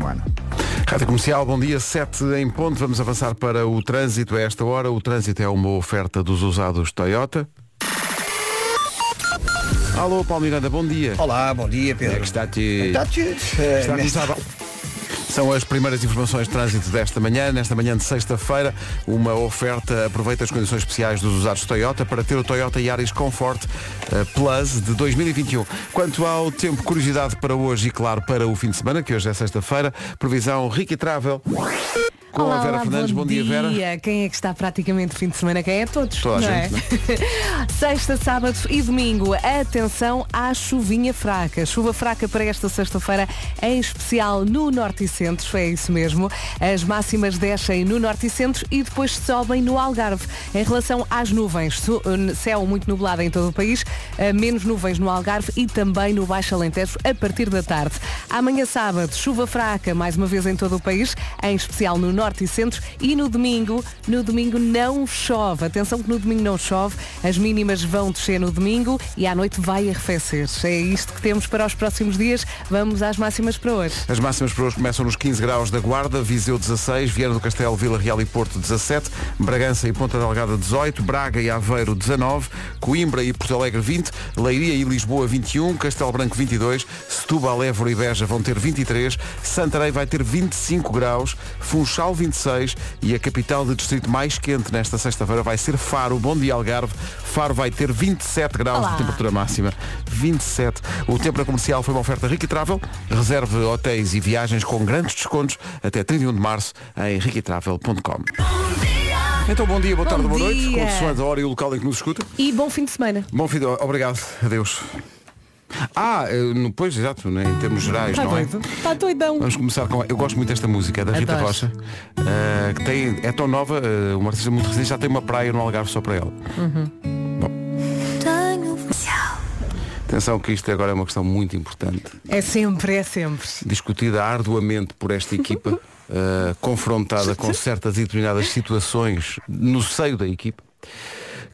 próximo ano. Rádio Comercial, bom dia, 7 em ponto. Vamos avançar para o trânsito a esta hora. O trânsito é uma oferta dos usados Toyota. Alô, Paulo Miranda, bom dia. Olá, bom dia, Pedro. É que está tudo. Está tudo. Está São as primeiras informações de trânsito desta manhã. Nesta manhã de sexta-feira, uma oferta. Aproveita as condições especiais dos usados Toyota para ter o Toyota Yaris Comfort eh, Plus de 2021. Quanto ao tempo, curiosidade para hoje e, claro, para o fim de semana, que hoje é sexta-feira, previsão Ricky Travel com Olá, a Vera olá, Fernandes. Bom, dia, Vera. Quem é que está praticamente fim de semana? Quem é todos? Toda a gente, é? Sexta, sábado e domingo. Atenção à chuvinha fraca. Chuva fraca para esta sexta-feira, em especial no Norte e Centro. É isso mesmo. As máximas descem no Norte e Centro e depois sobem no Algarve. Em relação às nuvens, céu muito nublado em todo o país, eh, menos nuvens no Algarve e também no Baixo Alentejo a partir da tarde. Amanhã sábado, chuva fraca, mais uma vez em todo o país, em especial no Norte e Centro e no domingo, no domingo não chove. Atenção que no domingo não chove, as mínimas vão descer no domingo e à noite vai arrefecer. É isto que temos para os próximos dias. Vamos às máximas para hoje. As máximas para hoje começam nos 15 graus da Guarda, Viseu 16, Viana do Castelo, Vila Real e Porto 17, Bragança e Ponta Delgada 18, Braga e Aveiro 19, Coimbra e Porto Alegre 20, Leiria e Lisboa 21, Castelo Branco 22, Setúbal, Évora e Beja vão ter 23, Santarém vai ter 25 graus, Funchal 26 e a capital de distrito mais quente nesta sexta-feira vai ser Faro. Bom dia Algarve. Faro vai ter 27 graus Olá. de temperatura máxima. 27. O tempo na comercial foi uma oferta Ricky Travel. Reserve hotéis e viagens com grandes descontos até 31 de março em riquitravel.com. Então bom dia, boa Bom tarde, boa noite. Consoante a hora e o local em que nos escuta. E bom fim de semana. Bom fim de... Obrigado. Adeus. Ah, eh, no, pois, exato, né, em termos gerais, Está não é? doido? Está doidão. Vamos começar com. Eu gosto muito desta música, é da Rita Adoro. Rocha, eh, que tem, é tão nova, eh, uma artista muito recente, já tem uma praia no Algarve só para ela. Bom. Atenção que isto agora é uma questão muito importante, É sempre, é sempre. discutida arduamente por esta equipa, confrontada com certas e determinadas situações no seio da equipa,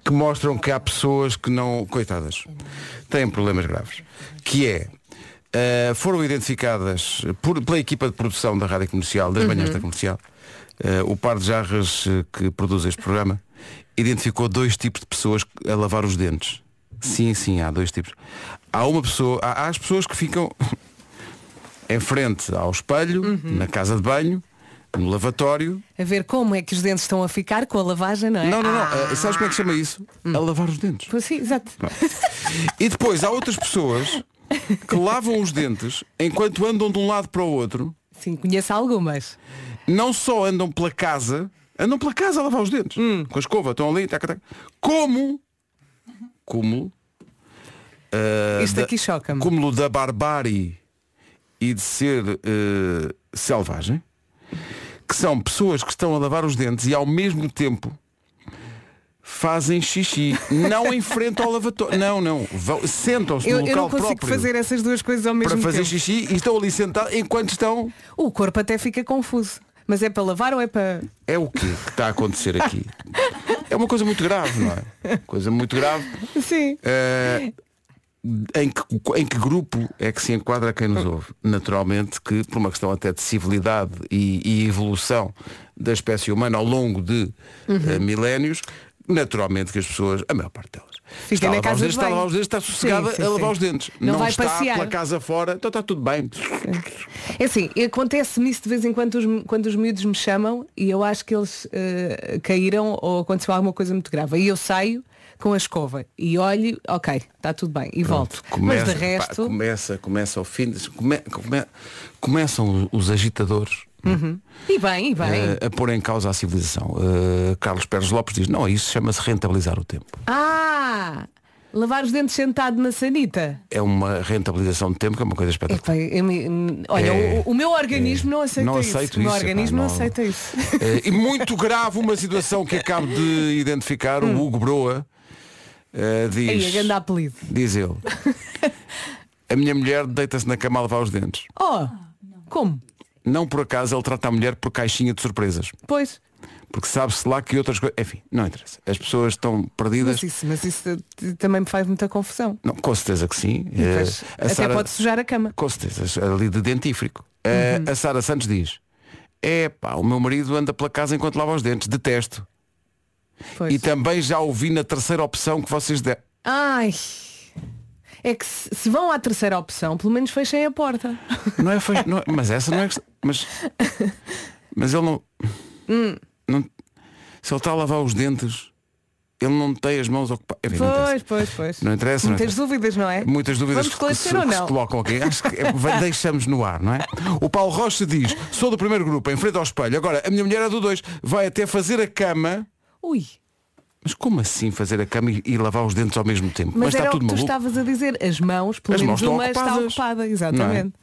que mostram que há pessoas que não, coitadas, têm problemas graves. Que é, eh, foram identificadas por- pela equipa de produção da Rádio Comercial, das manhãs da comercial, eh, o par de jarras eh, que produz este programa, identificou dois tipos de pessoas a lavar os dentes. Sim, sim, há dois tipos. Há uma pessoa, há, há as pessoas que ficam em frente ao espelho, na casa de banho, no lavatório. A ver como é que os dentes estão a ficar com a lavagem, não é? Não, não, não. Ah, eh, Sabes como é que chama isso? A lavar os dentes. pois sim, exato. E depois há outras pessoas que lavam os dentes enquanto andam de um lado para o outro, Sim, conheço algumas. não só andam pela casa, andam pela casa a lavar os dentes. Com a escova, estão ali, taca, taca, como cúmulo eh, Isto aqui choca-me. cúmulo da barbárie e de ser eh, selvagem, que são pessoas que estão a lavar os dentes e ao mesmo tempo fazem xixi, não em frente ao lavatório. Não, não. Sentam-se Eu, no eu local não consigo próprio fazer essas duas coisas ao mesmo para fazer tempo. xixi e estão ali sentados enquanto estão. O corpo até fica confuso. Mas é para lavar ou é para. É o quê que está a acontecer aqui? É uma coisa muito grave, não é? Coisa muito grave. Sim. Eh, em, que, em que grupo é que se enquadra quem nos ouve? Naturalmente que, por uma questão até de civilidade e, e evolução da espécie humana ao longo de Uhum. eh, milénios, naturalmente que as pessoas, a maior parte delas, Fica está, na casa dentes, de está a lavar os dentes, está sossegada Sim, sim, a lavar sim. os dentes. Não vai está passear. pela casa fora, então está tudo bem. É assim, acontece-me isso de vez em quando os, quando os miúdos me chamam e eu acho que eles eh, caíram ou aconteceu alguma coisa muito grave. Aí eu saio com a escova e olho, ok, está tudo bem, e volto. Começa, Mas de pá, resto, começa, começa ao fim, de- come- come- começam os agitadores e bem, e bem. eh, a pôr em causa a civilização. Eh, Carlos Pérez Lopes diz, não, isso chama-se rentabilizar o tempo. Ah! Lavar os dentes sentado na sanita. É uma rentabilização de tempo que é uma coisa espetacular. Me- olha, É, o, o meu organismo não aceita não isso. aceito o meu isso, organismo não não- aceita isso. Eh, e muito grave uma situação que acabo de identificar, o Hugo Broa eh, diz, apelido. diz ele, a minha mulher deita-se na cama a lavar os dentes. Oh, como? Não por acaso ele trata a mulher por caixinha de surpresas. Pois. Porque sabe-se lá que outras coisas. Enfim, não interessa. As pessoas estão perdidas. Mas isso, mas isso também me faz muita confusão. Não, com certeza que sim. Eh, a até Sara- pode sujar a cama. Com certeza, ali de dentífrico. Eh, A Sara Santos diz, é pá, o meu marido anda pela casa enquanto lava os dentes, detesto. Pois. E também já ouvi na terceira opção que vocês deram. Ai. É que se, se vão à terceira opção, pelo menos fechem a porta. Não é, fech- não é- mas essa não é mas mas ele não, Hum. não se ele está a lavar os dentes ele não tem as mãos ocupadas não Pois, pois, pois. Não interessa, não Muitas interessa. dúvidas, não é? Muitas dúvidas Vamos que, se, ou que se não? colocam aqui. Acho que é- deixamos no ar, não é? O Paulo Rocha diz, sou do primeiro grupo, em frente ao espelho. Agora, a minha mulher é do dois. Vai até fazer a cama. Ui. Mas como assim fazer a cama e, e lavar os dentes ao mesmo tempo? Mas, está era o tudo que tu maluco. estavas a dizer. As mãos, pelo As menos mãos estão uma está ocupadas. ocupada. Exatamente.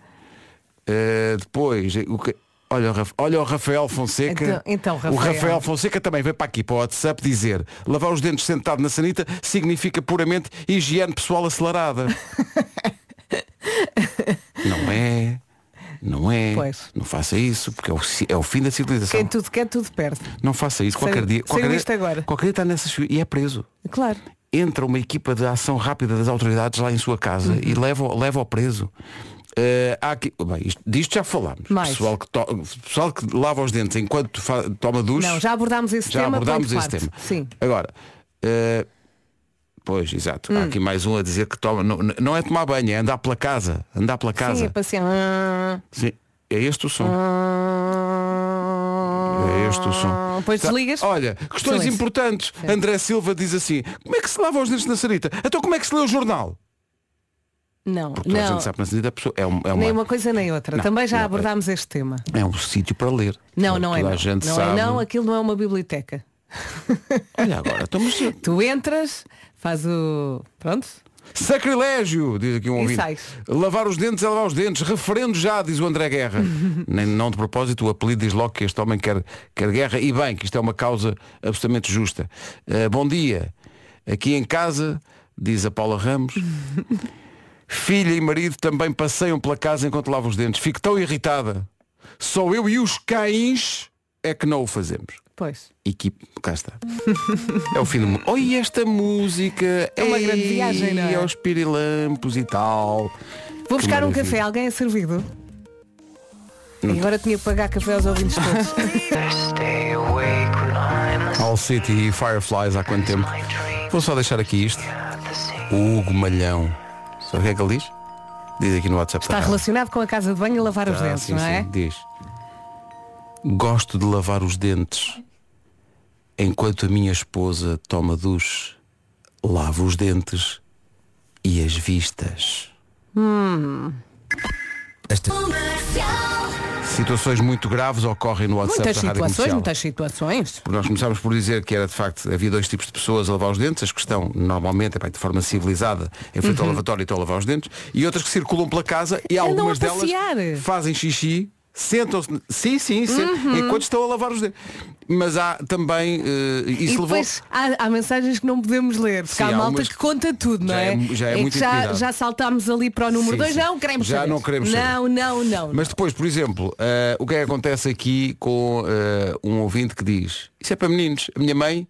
Uh, depois, o que- olha, o Raf- olha o Rafael Fonseca. Então- então, O Rafael. Rafael Fonseca também veio para aqui para o WhatsApp dizer lavar os dentes sentado na sanita significa puramente higiene pessoal acelerada. não é. Não é. Pois. Não faça isso, porque é o, é o fim da civilização. Quem tudo quer, tudo perde. Não faça isso. Qualquer dia. Qualquer dia, agora. qualquer dia está nessas e é preso. Claro. Entra uma equipa de ação rápida das autoridades lá em sua casa Uhum. e leva, leva ao preso. Eh, há aqui, bem, isto, disto já falámos. Mais. Pessoal que, to- pessoal que lava os dentes enquanto toma duche. Não, já abordámos esse já tema. abordámos põe de esse parte. tema. Sim. Agora, eh, pois, exato. Hum. Há aqui mais um a dizer que toma. Não, não é tomar banho, é andar pela casa. Andar pela Sim, casa. é para assim. Sim, é este o som. É este o som. Depois Tá, desligas. Olha, questões Silêncio. importantes. André Silva diz assim, como é que se lava os dentes na sarita? Então como é que se lê o jornal? Não, Porque toda a não. gente sabe na pessoa é, um- é Nem uma, uma coisa nem outra. Não, Também já não, abordámos este tema. é um sítio para ler. Não, não é. Não, gente não, sabe. é, não, aquilo não é uma biblioteca. Olha agora, estamos. Tu entras, faz o. Pronto. Sacrilégio, diz aqui um ouvinte. sais. Lavar os dentes é lavar os dentes. Referendo já, diz o André Guerra. Nem, não de propósito, o apelido diz logo que este homem quer, quer guerra. E bem, que isto é uma causa absolutamente justa. Uh, bom dia. Aqui em casa, diz a Paula Ramos. Filha e marido também passeiam pela casa enquanto lavam os dentes. Fico tão irritada. Só eu e os cães é que não o fazemos. Pois. Equipe, cá está. É o fim do mundo. Oi, esta música É uma grande viagem, não é? Aos pirilampos e tal. Vou Que buscar um café. Alguém é servido? E agora tinha que pagar café aos ouvintes todos. All City e Fireflies há quanto tempo? Vou só deixar aqui isto. O Hugo Malhão. Sabe o que é que ele diz? Diz aqui no WhatsApp. Está relacionado com a casa de banho e lavar os Ah, dentes, sim, não é? sim, diz. Gosto de lavar os dentes enquanto a minha esposa toma duche, lavo os dentes e as vistas. Situações muito graves ocorrem no WhatsApp Muitas da Rádio situações, Comercial. muitas situações. Nós começámos por dizer que era de facto, havia dois tipos de pessoas a lavar os dentes, as que estão normalmente de forma civilizada em frente ao lavatório e estão a lavar os dentes, e outras que circulam pela casa e Andam algumas delas fazem xixi, sentam-se, sim, sim, sim Uhum. enquanto estão a lavar os dentes. Mas há também, eh, isso E levou. depois há, há mensagens que não podemos ler, porque Sim, há há malta umas que conta tudo, não já é? é- já é muito que já, intimidade. já saltámos ali para o número Sim, 2, sim. não queremos Já saber. não queremos Não, não, não. Mas depois, por exemplo, eh, o que é que acontece aqui com eh, um ouvinte que diz Isso é para meninos, a minha mãe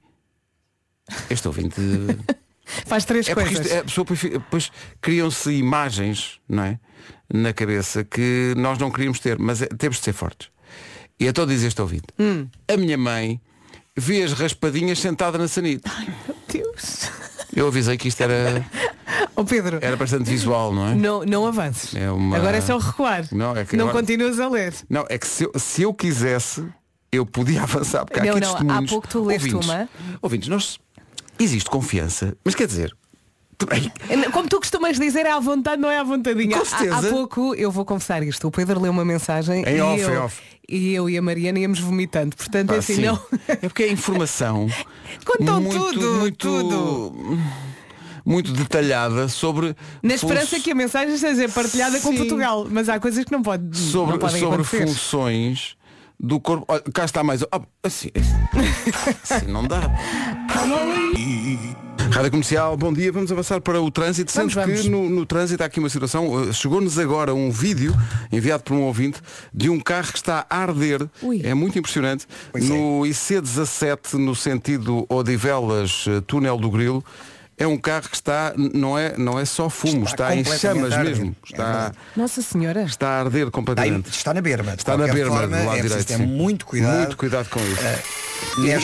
Este ouvinte Faz três É coisas. isto, a pessoa depois criam-se imagens, não é? Na cabeça que nós não queríamos ter, mas é- temos de ser fortes. E então diz este ouvinte, Hum. a minha mãe vê as raspadinhas sentada na sanita. Deus. Eu avisei que isto era, Ó Pedro, era bastante visual, não é? não, não avances. É uma- Agora é só recuar. Não, é que não agora- continuas a ler. Não, é que se eu, se eu quisesse, eu podia avançar, porque há Não, aqui não, há pouco tu leste ouvintes, uma. ouvintes, nós, existe confiança, mas quer dizer, Como tu costumas dizer, é à vontade, não é à vontadinha. Com Há- certeza. Há, pouco, eu vou confessar isto. O Pedro leu uma mensagem Em e, off, eu, off. e eu e a Mariana íamos vomitando. Portanto, é pá, assim, sim. não. É porque é informação Contam muito, tudo, muito, tudo. muito detalhada sobre Na esperança funç- que a mensagem seja partilhada com Sim. Portugal. Mas há coisas que não, pode, sobre, não podem sobre acontecer. funções do corpo. Olha, cá está mais. Ah, assim, assim não dá. Rádio Comercial, bom dia. Vamos avançar para o trânsito. Vamos, Sendo vamos. que no, no trânsito há aqui uma situação. uh, Chegou-nos agora um vídeo enviado por um ouvinte de um carro que está a arder. Ui. É muito impressionante. no IC17, no sentido Odivelas, túnel do Grilo, é um carro que está, não é, não é só fumo, está, Está em chamas mesmo. É Está, verdade. Nossa Senhora. está a arder Está, completamente. está na berma. Está na berma forma, do lado é direito. ter sim. muito cuidado. Muito cuidado com isso. eh,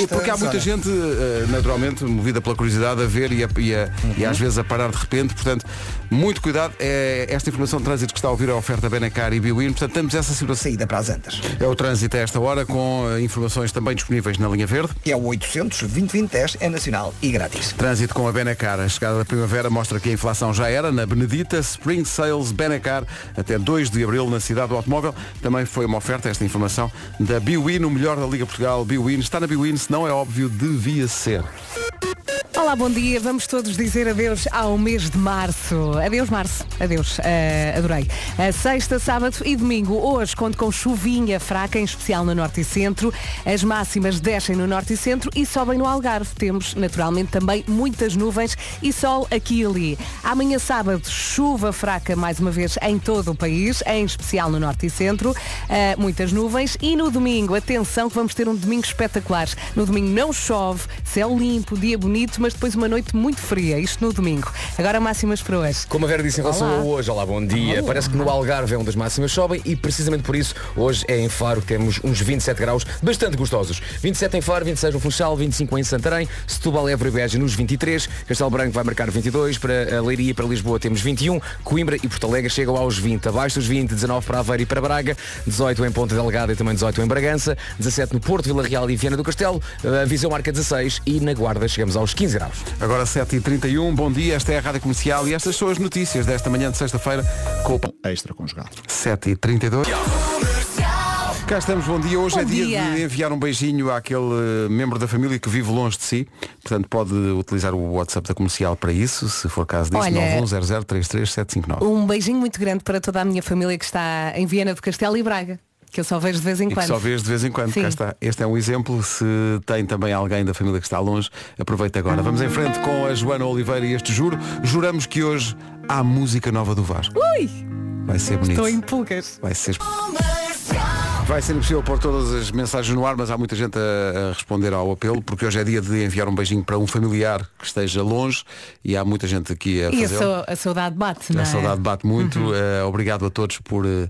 E- porque há muita zona. gente, eh, naturalmente, movida pela curiosidade a ver e, a- e a- e Uhum. às vezes a parar de repente. Portanto, muito cuidado. É esta informação de trânsito que está a ouvir a oferta Benacar e Biwin. Portanto, temos essa situação. Saída para as Antas. É o trânsito a esta hora com eh, informações também disponíveis na linha verde. Que é o 800 2010 é nacional e grátis. Trânsito com a Benacar. A chegada da primavera mostra que a inflação já era. Na Benedita, Spring Sales Benacar até 2 de abril na cidade do automóvel. Também foi uma oferta, esta informação, da Biwin, o melhor da Liga Portugal. Biwin está na Biwin, se não é óbvio, devia ser. Olá, bom dia. Vamos todos dizer adeus ao mês de março. Adeus, março. Adeus. Eh, adorei. A sexta, sábado e domingo. Hoje conto com chuvinha fraca, em especial no norte e centro. As máximas descem no norte e centro e sobem no Algarve. Temos, naturalmente, também muitas nuvens e sol aqui e ali. Amanhã, sábado, chuva fraca mais uma vez em todo o país, em especial no norte e centro. Eh, muitas nuvens. E no domingo, atenção que vamos ter um domingo espetacular. No domingo não chove, céu limpo, dia bonito, mas depois uma noite muito fria. Isto no domingo. Agora máximas para hoje. Como a Vera disse em relação Olá. a hoje, olá, bom dia. Olá. Parece que no Algarve é onde as máximas sobem e precisamente por isso hoje é em Faro que temos uns 27 graus bastante gostosos. 27 em Faro, 26 no Funchal, 25 em Santarém, Setúbal, Évora e Beja nos 23, Castelo Branco vai marcar 22, para a Leiria e para Lisboa temos 21, Coimbra e Porto Alegre chegam aos 20, abaixo dos 20, 19 para Aveiro e para Braga, 18 em Ponta Delgada e também 18 em Bragança, 17 no Porto, Vila Real e Viana do Castelo, a Viseu marca 16 e na Guarda chegamos aos 15 graus. Agora 7h31, bom dia, esta é a Rádio Comercial e estas são as notícias desta manhã de sexta-feira com o extra conjugal. 7h32. Cá estamos, bom dia. Hoje Bom é dia, dia. de enviar um beijinho àquele eh, membro da família que vive longe de si. Portanto, pode utilizar o WhatsApp da comercial para isso, se for caso disso, Olha- 910033759. Um beijinho muito grande para toda a minha família que está em Viena do Castelo e Braga, que eu só vejo de vez em quando. só vês de vez em quando, Sim. cá está. Este é um exemplo. Se tem também alguém da família que está longe, aproveita agora. Vamos em frente com a Joana Oliveira e este juro. Juramos que hoje há música nova do Vasco. Ui, Vai ser bonito. estou em pulgas. Vai ser. Vai ser impossível pôr todas as mensagens no ar, mas há muita gente a, a responder ao apelo, porque hoje é dia de enviar um beijinho para um familiar que esteja longe e há muita gente aqui a E a, fazer. sau- a saudade bate, não A é? saudade bate muito. Eh, obrigado a todos por, eh,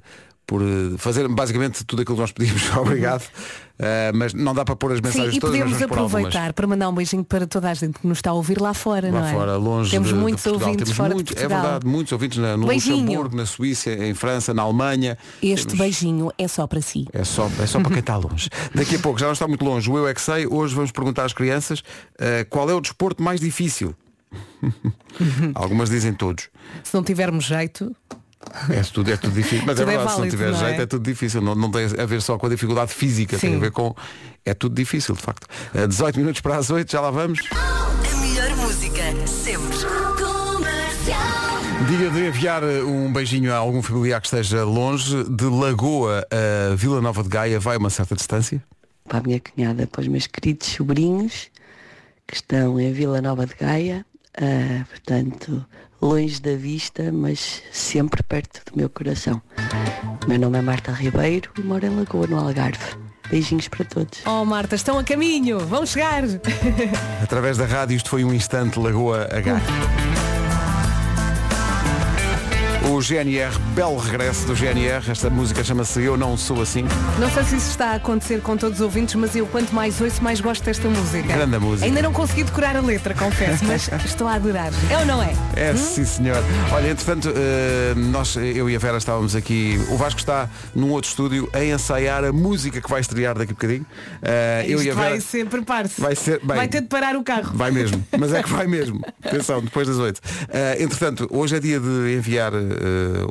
por eh, fazer basicamente tudo aquilo que nós pedimos. obrigado. Eh, mas não dá para pôr as Sim, mensagens e todas, mas podemos aproveitar para mandar um beijinho para toda a gente que nos está a ouvir lá fora, Lá não é? fora, longe Temos de, de muitos Portugal. ouvintes Temos fora muito- de É Portugal. verdade, muitos ouvintes na- no Beijinho. Luxemburgo, na Suíça, em França, na Alemanha. Este Temos- beijinho é só para si. É só, é só para quem está longe. Daqui a pouco, já não está muito longe, o Eu é que sei. Hoje vamos perguntar às crianças eh, qual é o desporto mais difícil. Algumas dizem todos. Se não tivermos jeito, É tudo, é tudo difícil. Mas Tudo é é verdade, se não válido, tiver não é? jeito é tudo difícil. Não, não tem a ver só com a dificuldade física, tem Sim. a ver com. É tudo difícil, de facto. Eh, 18 minutos para as 8, já lá vamos. A melhor música sempre. Comercial. Dia de enviar eh, um beijinho a algum familiar que esteja longe. De Lagoa a Vila Nova de Gaia vai uma certa distância. para a minha cunhada, para os meus queridos sobrinhos que estão em Vila Nova de Gaia, ah, portanto, longe da vista, mas sempre perto do meu coração. O meu nome é Marta Ribeiro e moro em Lagoa, no Algarve. Beijinhos para todos. oh Marta, estão a caminho, vão chegar. Através da rádio, isto foi um instante Lagoa Gaia. O GNR, belo regresso do GNR. Esta música chama-se Eu Não Sou Assim. Não sei se isso está a acontecer com todos os ouvintes, mas eu quanto mais ouço, mais gosto desta música. Grande música. Ainda não consegui decorar a letra, confesso, mas estou a adorar. É ou não é? É, sim senhor. Olha, entretanto, eh, nós, eu e a Vera estávamos aqui, o Vasco está num outro estúdio a ensaiar a música que vai estrear daqui a bocadinho. Eh, eu e a Vera. vai ser, prepare-se. Vai ser- bem. vai ter de parar o carro. Vai mesmo, mas é que vai mesmo. Atenção, depois das oito. Eh, entretanto, hoje é dia de enviar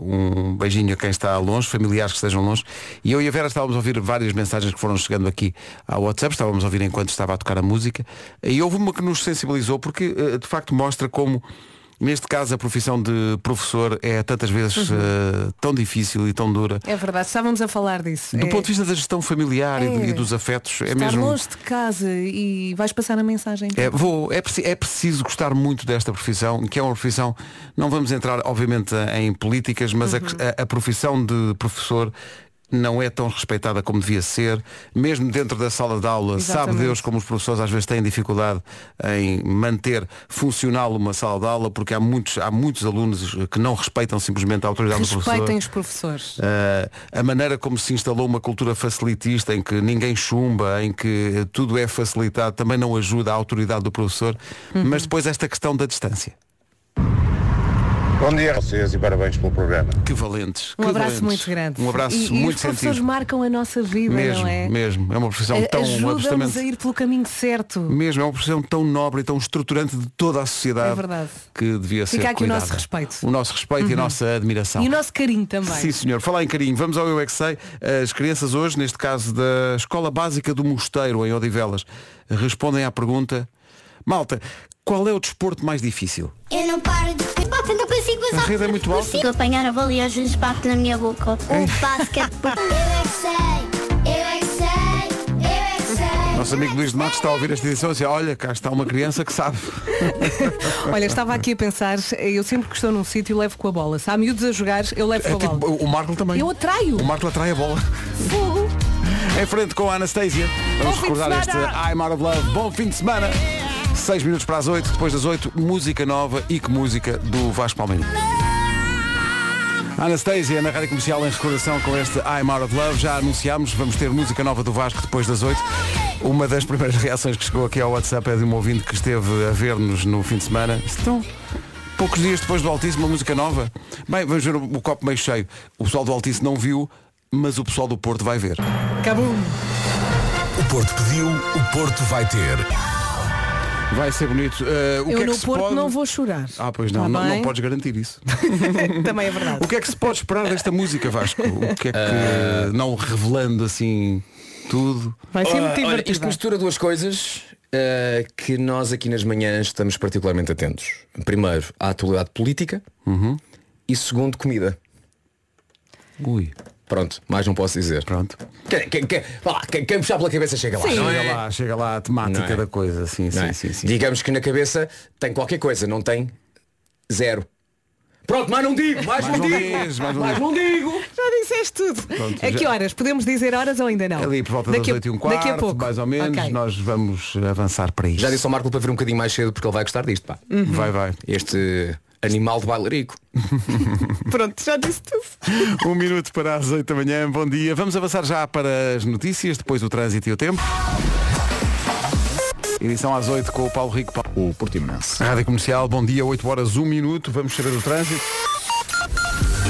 um beijinho a quem está longe, familiares que estejam longe. E eu e a Vera estávamos a ouvir várias mensagens que foram chegando aqui ao WhatsApp, estávamos a ouvir enquanto estava a tocar a música. E houve uma que nos sensibilizou porque eh, de facto mostra como. Neste caso, a profissão de professor é tantas vezes eh, tão difícil e tão dura. É verdade, estávamos a falar disso. Do É- ponto de vista da gestão familiar e, É. e dos afetos, é Estar mesmo. longe de casa e vais passar a mensagem. É, vou, é, é preciso gostar muito desta profissão, que é uma profissão, não vamos entrar obviamente em políticas, mas a- a, a profissão de professor não é tão respeitada como devia ser, mesmo dentro da sala de aula, sabe Exatamente. Deus como os professores às vezes têm dificuldade em manter funcional uma sala de aula, porque há muitos, há muitos alunos que não respeitam simplesmente a autoridade do professor. Respeitem os professores. Uh, a maneira como se instalou uma cultura facilitista em que ninguém chumba, em que tudo é facilitado, também não ajuda a autoridade do professor. Uhum. Mas depois esta questão da distância. Bom dia a vocês e parabéns pelo programa. Que valentes. Um que abraço valentes. muito grande. Um abraço e, e muito professores sentido. marcam a nossa vida, Mesmo, não é? mesmo. É uma profissão A- tão Ajuda-nos absolutamente- a ir pelo caminho certo. Mesmo, é uma profissão tão nobre e tão estruturante de toda a sociedade É verdade. que devia ser Fica aqui o cuidada. nosso respeito. O nosso respeito e a Uhum. nossa admiração. E o nosso carinho também. Sim, senhor. Falar em carinho, vamos ao Eu é que Sei. As crianças hoje, neste caso da Escola Básica do Mosteiro, em Odivelas, respondem à pergunta Malta, qual é o desporto mais difícil? Eu não paro de bater, não consigo A rede é muito alta. Consigo apanhar a bola e às vezes bate na minha boca. O basquetebol. Eu é que sei, eu é que sei, eu é que sei. Nosso amigo Luís de Matos está a ouvir esta edição e diz, olha, cá está uma criança que sabe. Olha, estava aqui a pensar, eu sempre que estou num sítio levo com a bola. Se há miúdos a jogar, eu levo É com a tipo, bola. o Marco também. Eu atraio. O Marco atrai a bola. Fogo. Em frente com a Anastasia. Vamos Bom fim de recordar este semana. I'm Out of Love. Bom fim de semana. 6 minutos para as 8, depois das 8, música nova e que música do Vasco Palmeiras. Anastasia na Rádio Comercial em recordação com este I'm Out of Love. Já anunciámos, vamos ter música nova do Vasco depois das 8. Uma das primeiras reações que chegou aqui ao WhatsApp é de um ouvinte que esteve a ver-nos no fim de semana. Então, poucos dias depois do Altice, uma música nova. Bem, vamos ver o, o copo meio cheio. O pessoal do Altice não viu, mas o pessoal do Porto vai ver. Acabou. O Porto pediu, o Porto vai ter. Vai ser bonito. Uh, o eu que é no que se Porto pode... não vou chorar. Ah, pois não, Tá não, não podes garantir isso. Também é verdade. O que é que se pode esperar desta música, Vasco? O que é que, não revelando assim tudo? Vai ser muito Ah, olha, divertido. isto mistura duas coisas ah, que nós aqui nas manhãs estamos particularmente atentos. Primeiro, à atualidade política e segundo, comida. Ui. Pronto, mais não posso dizer. Pronto. Quem, quem, quem, lá, quem- quem puxar pela cabeça chega lá. não Chega é? lá, chega lá a temática é? da coisa, sim, sim, é? sim, sim. Digamos que na cabeça tem qualquer coisa, não tem zero. Pronto, mais não digo, mais, Mais não digo. dizes, mais não mais não digo. Já disseste tudo. Pronto, a já- que horas? Podemos dizer horas ou ainda não? Ali por volta daqui das a, 8 e um quarto, daqui a pouco. mais ou menos, Ok. nós vamos avançar para isto. Já disse ao Marco para vir um bocadinho mais cedo porque ele vai gostar disto, pá. Vai, vai. Este animal de bailarico. Pronto, já disse tudo. Um minuto para as 8 da manhã, bom dia. Vamos avançar já para as notícias, depois o trânsito e o tempo. Edição às 8 com o Paulo Rico. O Portimonense. Rádio Comercial, bom dia, 8 horas, 1 minuto. Vamos saber o trânsito.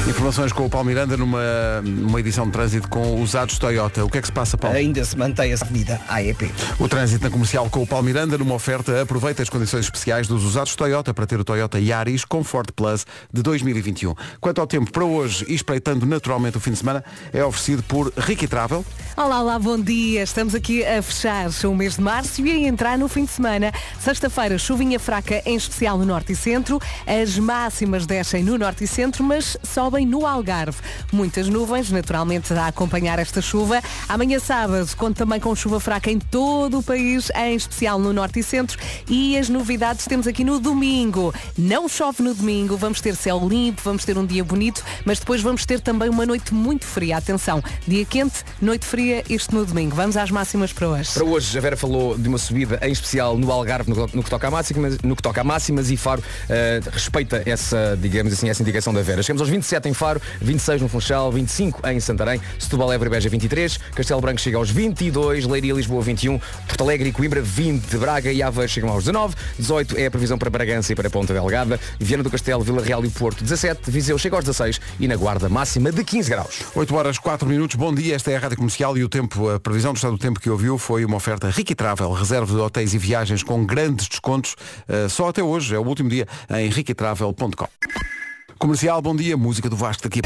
Informações com o Paulo Miranda numa, numa edição de trânsito com usados Toyota. O que é que se passa, Paulo? Ainda se mantém a medida AEP. O trânsito na comercial com o Paulo Miranda numa oferta aproveita as condições especiais dos usados Toyota para ter o Toyota Yaris Comfort Plus de 2021. Quanto ao tempo para hoje e espreitando naturalmente o fim de semana, é oferecido por Ricky Travel. Olá, olá, bom dia. Estamos aqui a fechar o mês de março e a entrar no fim de semana. Sexta-feira, chuvinha fraca, em especial no Norte e Centro. As máximas descem no Norte e Centro, mas sobem no Algarve. Muitas nuvens, naturalmente, a acompanhar esta chuva. Amanhã, sábado, conto também com chuva fraca em todo o país, em especial no Norte e Centro. E as novidades temos aqui no domingo. Não chove no domingo, vamos ter céu limpo, vamos ter um dia bonito, mas depois vamos ter também uma noite muito fria. Atenção, dia quente, noite fria, isto no domingo. Vamos às máximas para hoje. Para hoje, a Vera falou de uma subida, em especial no Algarve, no, no que toca a máximas, no que toca a máximas e Faro eh, respeita essa, digamos assim, essa indicação da Vera. Chegamos aos 27 em Faro, 26 no Funchal, 25 em Santarém, Setúbal, Évora e Beja 23, Castelo Branco chega aos 22, Leiria, Lisboa 21, Porto Alegre e Coimbra 20, Braga e Aveiro chegam aos 19, 18 é a previsão para Bragança e para Ponta Delgada, Viana do Castelo, Vila Real e Porto 17, Viseu chega aos 16 e na Guarda máxima de 15 graus. 8 horas 4 minutos, bom dia, esta é a Rádio Comercial e o tempo, a previsão do estado do tempo que ouviu foi uma oferta Ricky Travel, reserva de hotéis e viagens com grandes descontos, eh, só até hoje, é o último dia, em riquitravel.com. Comercial, bom dia, música do Vasco daqui.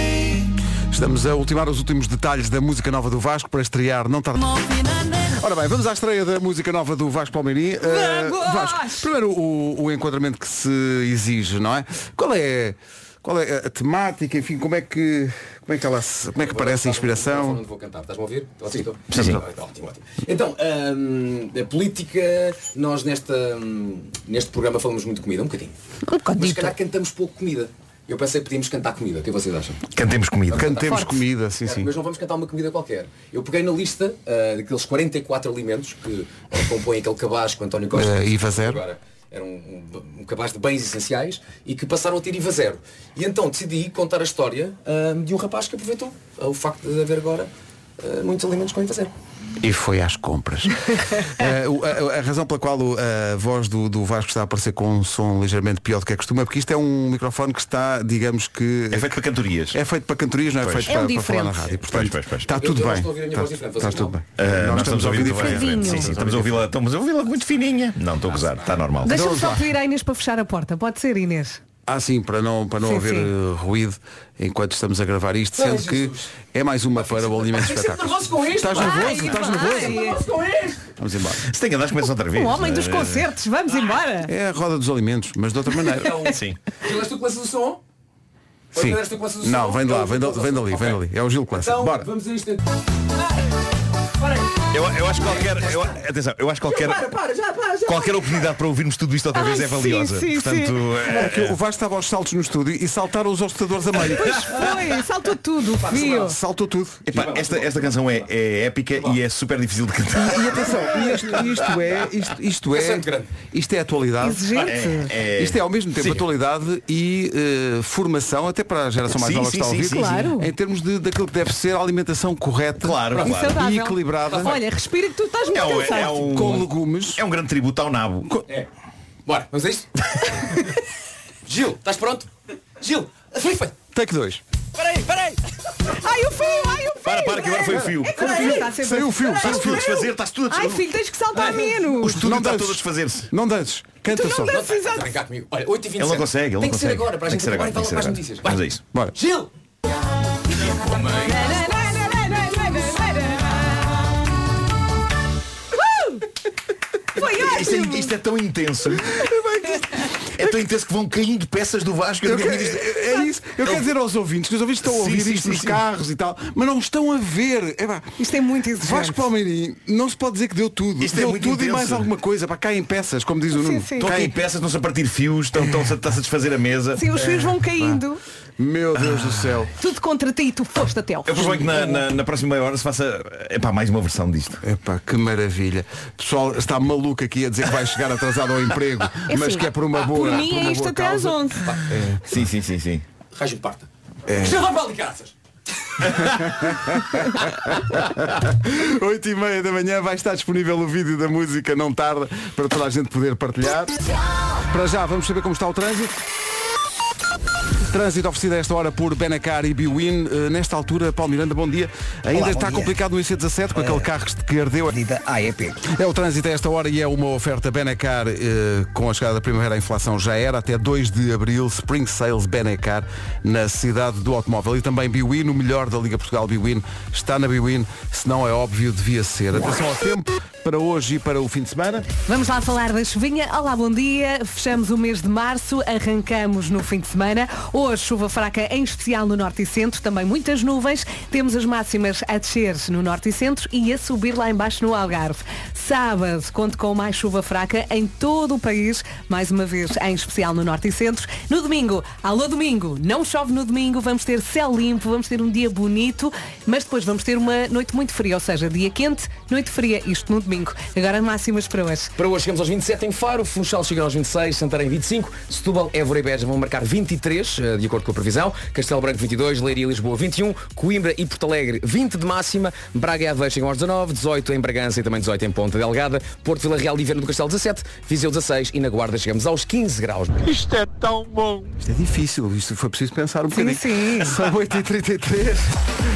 Estamos a ultimar os últimos detalhes da música nova do Vasco para estrear não tarde. Ora bem, vamos à estreia da música nova do Vasco Palmeirim. Eh, Vamos! Vasco, primeiro o, o enquadramento que se exige, não é? Qual é, qual é a temática, enfim, como é que, como é que ela se- como é que parece a inspiração? Não vou cantar, estás-me a ouvir? Estou Sim, sim. Ótimo, ótimo. Então, hum, a política, nós nesta, hum, neste programa falamos muito de comida, um bocadinho. Um bocadinho. Mas se calhar cantamos pouco comida. Eu pensei que podíamos cantar comida. O que vocês acham? Cantemos comida. Cantemos Forte. comida, sim, sim. Mas não vamos cantar uma comida qualquer. Eu peguei na lista ah, daqueles 44 alimentos que ah, compõem aquele cabaz que o António Costa Eh, IVA zero. agora era um, um, um cabaz de bens essenciais e que passaram a ter IVA zero. E então decidi contar a história ah, de um rapaz que aproveitou ah, o facto de haver agora ah, muitos alimentos com IVA zero. E foi às compras. Eh, o- a, a razão pela qual o- a voz do, do Vasco está a aparecer com um som ligeiramente pior do que é costume é porque isto é um microfone que está, digamos que. É feito para cantorias. É feito para cantorias, não é Pois. feito É um para, para falar na rádio. Portanto, Pois, pois, pois. está tudo bem. Está, tudo bem. Ah, Nós estamos a ouvir ouvindo diferente. Sim, sim, estamos a ouvi-la, muito fininha. Não, estou a gozar, está normal. Deixa-me só pedir à Inês para fechar a porta. Pode ser, Inês? Ah, sim, para não, para não Sim, haver sim. eh, ruído enquanto estamos a gravar isto, Ai, sendo que é mais uma para o alimento isto! Estás nervoso? Estás nervoso? Vamos embora. Se tem andares começa outra vez. O homem dos Eh, concertos. Vamos embora. É a roda dos alimentos, mas de outra maneira. Sim. Gil, és tu que lanças o som? Sim. O? Não, vem de lá, vem, de- vem dali, vem dali. É o Gil lança. Então, Bora. vamos a isto. Eu, eu acho que qualquer. eu- atenção, eu acho que qualquer. Para, para, já, para, já. Qualquer oportunidade para ouvirmos tudo isto outra vez Ai, é valiosa. sim, sim, Portanto, sim. eh, Que o Vasco estava aos saltos no estúdio e saltaram os hostadores a meio. Pois foi, saltou tudo, fio. Saltou tudo. epá, esta, esta canção é, é épica e é super difícil de cantar. E atenção, isto, isto é, isto, isto é, grande. isto é atualidade. Exigente. É- Isto é ao mesmo tempo Sim. atualidade e eh, formação, até para a geração mais Sim, nova que está a ouvir, sim, sim. Claro. em termos de, daquilo que deve ser a alimentação correta Claro, E claro. e equilibrada, Olha, respira que tu estás muito É um, cansado. é um- com legumes. é um grande tributo ao nabo. É. Bora, vamos a isto? Gil, estás pronto? Gil, FIFA! Take 2. Peraí, peraí! Ai, o fio, ai, o fio. Para, para, que agora foi o fio. É que o fio sempre- Saiu o fio, saiu Está-se o tudo a fio. desfazer, está-se tudo a Ai, desfazer. filho, tens que saltar O menos. estúdio Não está todo a desfazer-se. Não dantes, canta só. Não, estás a brincar comigo. Olha, 8 e 27 Ele não consegue, ele Tem não que ser consegue. agora, para a Tem gente que ser agora, acabar e tem que falar notícias. Vamos Vai. a isso. Bora. Gil! Isto é, isto é tão intenso. É tão intenso que vão caindo peças do Vasco. Eu quero- é é isso. Eu quero dizer aos ouvintes que os ouvintes estão a ouvir sim, isto sim, nos sim. carros e tal, mas não estão a ver. É, pá, Isto é muito exigente. Vasco Palmeirim não se pode dizer que deu tudo. Isto é deu muito tudo e intenso. mais alguma coisa. Pá, caem peças, como diz o Nuno. Estão a cair peças, estão-se a partir fios, estão, estão, está-se a desfazer a mesa. Sim, os fios vão caindo. Meu Deus do céu. Tudo contra ti e tu foste até ao Eu proponho que na, na, na próxima meia hora se faça epá, mais uma versão disto. Epá, que maravilha. O pessoal está maluco aqui a dizer que vai chegar atrasado ao emprego, É mas assim, que é por uma boa. Por mim por uma é isto boa até às causa. 11. Sim, sim, sim, sim. Raio de parta. É. Gil, vai para ali, caraças! 8 e meia da manhã vai estar disponível o vídeo da música Não Tarda para toda a gente poder partilhar. Para já, vamos saber como está o trânsito. Trânsito oferecido a esta hora por Benacar e Biwin. Eh, nesta altura, Paulo Miranda, bom dia. Ainda Olá, está dia. complicado no IC17 com aquele carro que ardeu. Avenida AEP. É o trânsito a esta hora e é uma oferta Benacar eh, com a chegada da primavera a inflação já era até 2 de abril Spring Sales Benacar na cidade do automóvel e também Biwin, o melhor da Liga Portugal Biwin está na Biwin, se não é óbvio devia ser. Atenção ao tempo para hoje e para o fim de semana. Vamos lá falar da chuvinha. Olá, bom dia. Fechamos o mês de março, arrancamos no fim de semana. Hoje, chuva fraca, em especial no norte e centro, também muitas nuvens. Temos as máximas a descer no norte e centro e a subir lá embaixo no Algarve. Sábado, conto com mais chuva fraca em todo o país, mais uma vez, em especial no norte e centro. No domingo, alô domingo, não chove no domingo, vamos ter céu limpo, vamos ter um dia bonito, mas depois vamos ter uma noite muito fria, ou seja, dia quente, noite fria, isto no domingo. Agora máximas para hoje. Para hoje chegamos aos 27 em Faro, Funchal chega aos 26, Santarém 25, Setúbal, Évora e Beja vão marcar 23, eh, de acordo com a previsão, Castelo Branco 22, Leiria e Lisboa 21, Coimbra e Porto Alegre 20 de máxima, Braga e Aveiro chegam aos 19, 18 em Bragança e também 18 em Ponta Delgada, Porto Vila Real e Viana do Castelo 17, Viseu 16 e na Guarda chegamos aos 15 graus. Isto é difícil, isto foi preciso pensar um bocadinho. sim. São 8h33.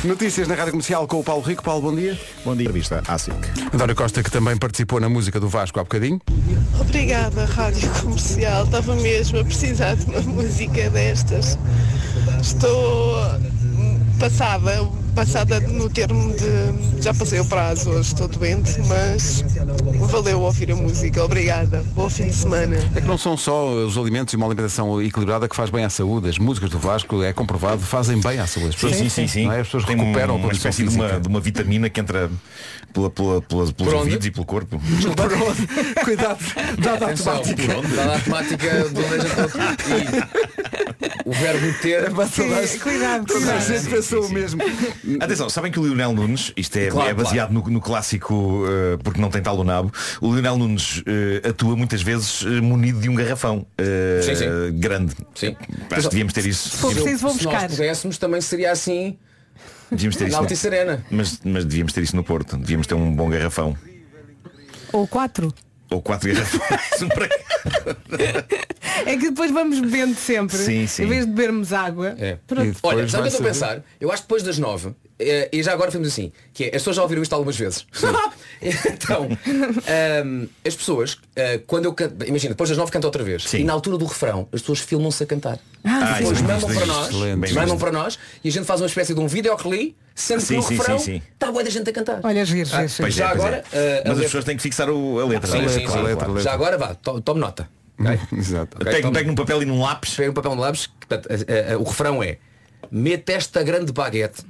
Notícias na Rádio Comercial com o Paulo Rico. Paulo, bom dia. Bom dia. Revista ASIC. António Costa, que também participou na música do Vasco há bocadinho. Obrigada, Rádio Comercial. Estava mesmo a precisar de uma música destas. Estou passada, passada no termo de já passei o prazo, hoje estou doente, mas valeu ouvir a música. Obrigada. Bom fim de semana. É que não são só os alimentos e uma alimentação equilibrada que faz bem à saúde. As músicas do Vasco, é comprovado, fazem bem à saúde. As Sim, pessoas, sim, sim, sim. é? As pessoas Tem recuperam a uma espécie de uma, de uma vitamina que entra pela, pela, pelas- pelos ouvidos e pelo corpo. Por onde? Cuidado, dada a temática. dada a temática do onde a gente o verbo ter Sim, cuidado, Toda a gente pensou o mesmo. Atenção, sabem que o Lionel Nunes, isto é, Claro, é baseado no, no clássico eh, porque não tem tal o nabo, o Lionel Nunes eh, atua muitas vezes eh, munido de um garrafão eh, Sim, sim. grande. Sim. Acho que devíamos ter isso. Se for preciso, vou Se buscar. nós pudéssemos também seria assim Devíamos ter na isso. Altice Arena. Mas, mas devíamos ter isso no Porto. Devíamos ter um bom garrafão. Ou quatro. Ou quatro garrafões. um para cada. É que depois vamos bebendo sempre. Sim, sim. Em vez de bebermos água. É. Pronto. Olha, sabe o que eu estou a pensar? Eu acho que depois das nove, e já agora fazemos assim, que é, as pessoas já ouviram isto algumas vezes. então, ahm, as pessoas, eh, quando eu canto, imagina, depois das nove canta outra vez. Sim. E na altura do refrão, as pessoas filmam-se a cantar. Ah, isso é mandam para nós, mandam para nós e a gente faz uma espécie de um videoclipe, sendo Sim, que no sim, refrão está boa da gente a cantar. Olha, giro, Ah, giro, giro. Pois Já é, agora, é. eh, a Mas as letra- pessoas têm que fixar o- a letra. Sim, não é? sim, Claro, letra. Já agora vá, to- tome nota. ok? Exato. Ok, Pego, tome- pego num papel e num lápis. Pega um papel de lápis, que, portanto, a- a- a- o refrão é Mete esta grande baguete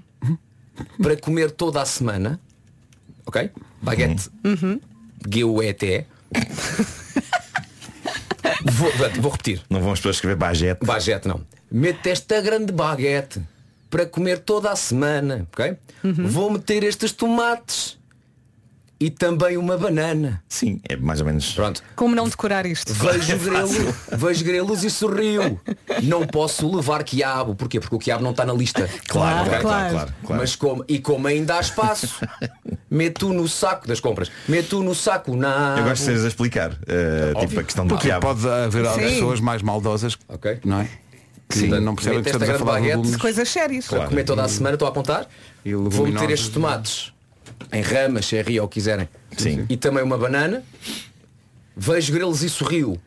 para comer toda a semana. Ok? Baguete. G-U-E-T. vou, portanto, vou repetir. Não vão as pessoas escrever bagete. Baguete não. Mete esta grande baguete para comer toda a semana. Ok? Vou meter estes tomates e também uma banana. Sim, é mais ou menos. Pronto. Como não decorar isto? Vejo grelo, vejo grelos e sorriu. Não posso levar quiabo. Porquê? Porque o quiabo não está na lista. Claro, Claro, claro, claro, claro. claro, claro. Mas como, e como ainda há espaço, meto no saco das compras. Meto no saco na. Eu gosto de seres a explicar. eh, tipo a questão do Porque quiabo. pode haver Sim. pessoas mais maldosas, Ok. não é? Que Sim. não percebem que estamos a grande falar de. Coisas sérias. Para comer toda a semana, estou a apontar. E Vou meter estes tomates em ramas, cherry ou o que quiserem. Sim. E também uma banana. Vejo grelos e sorriu.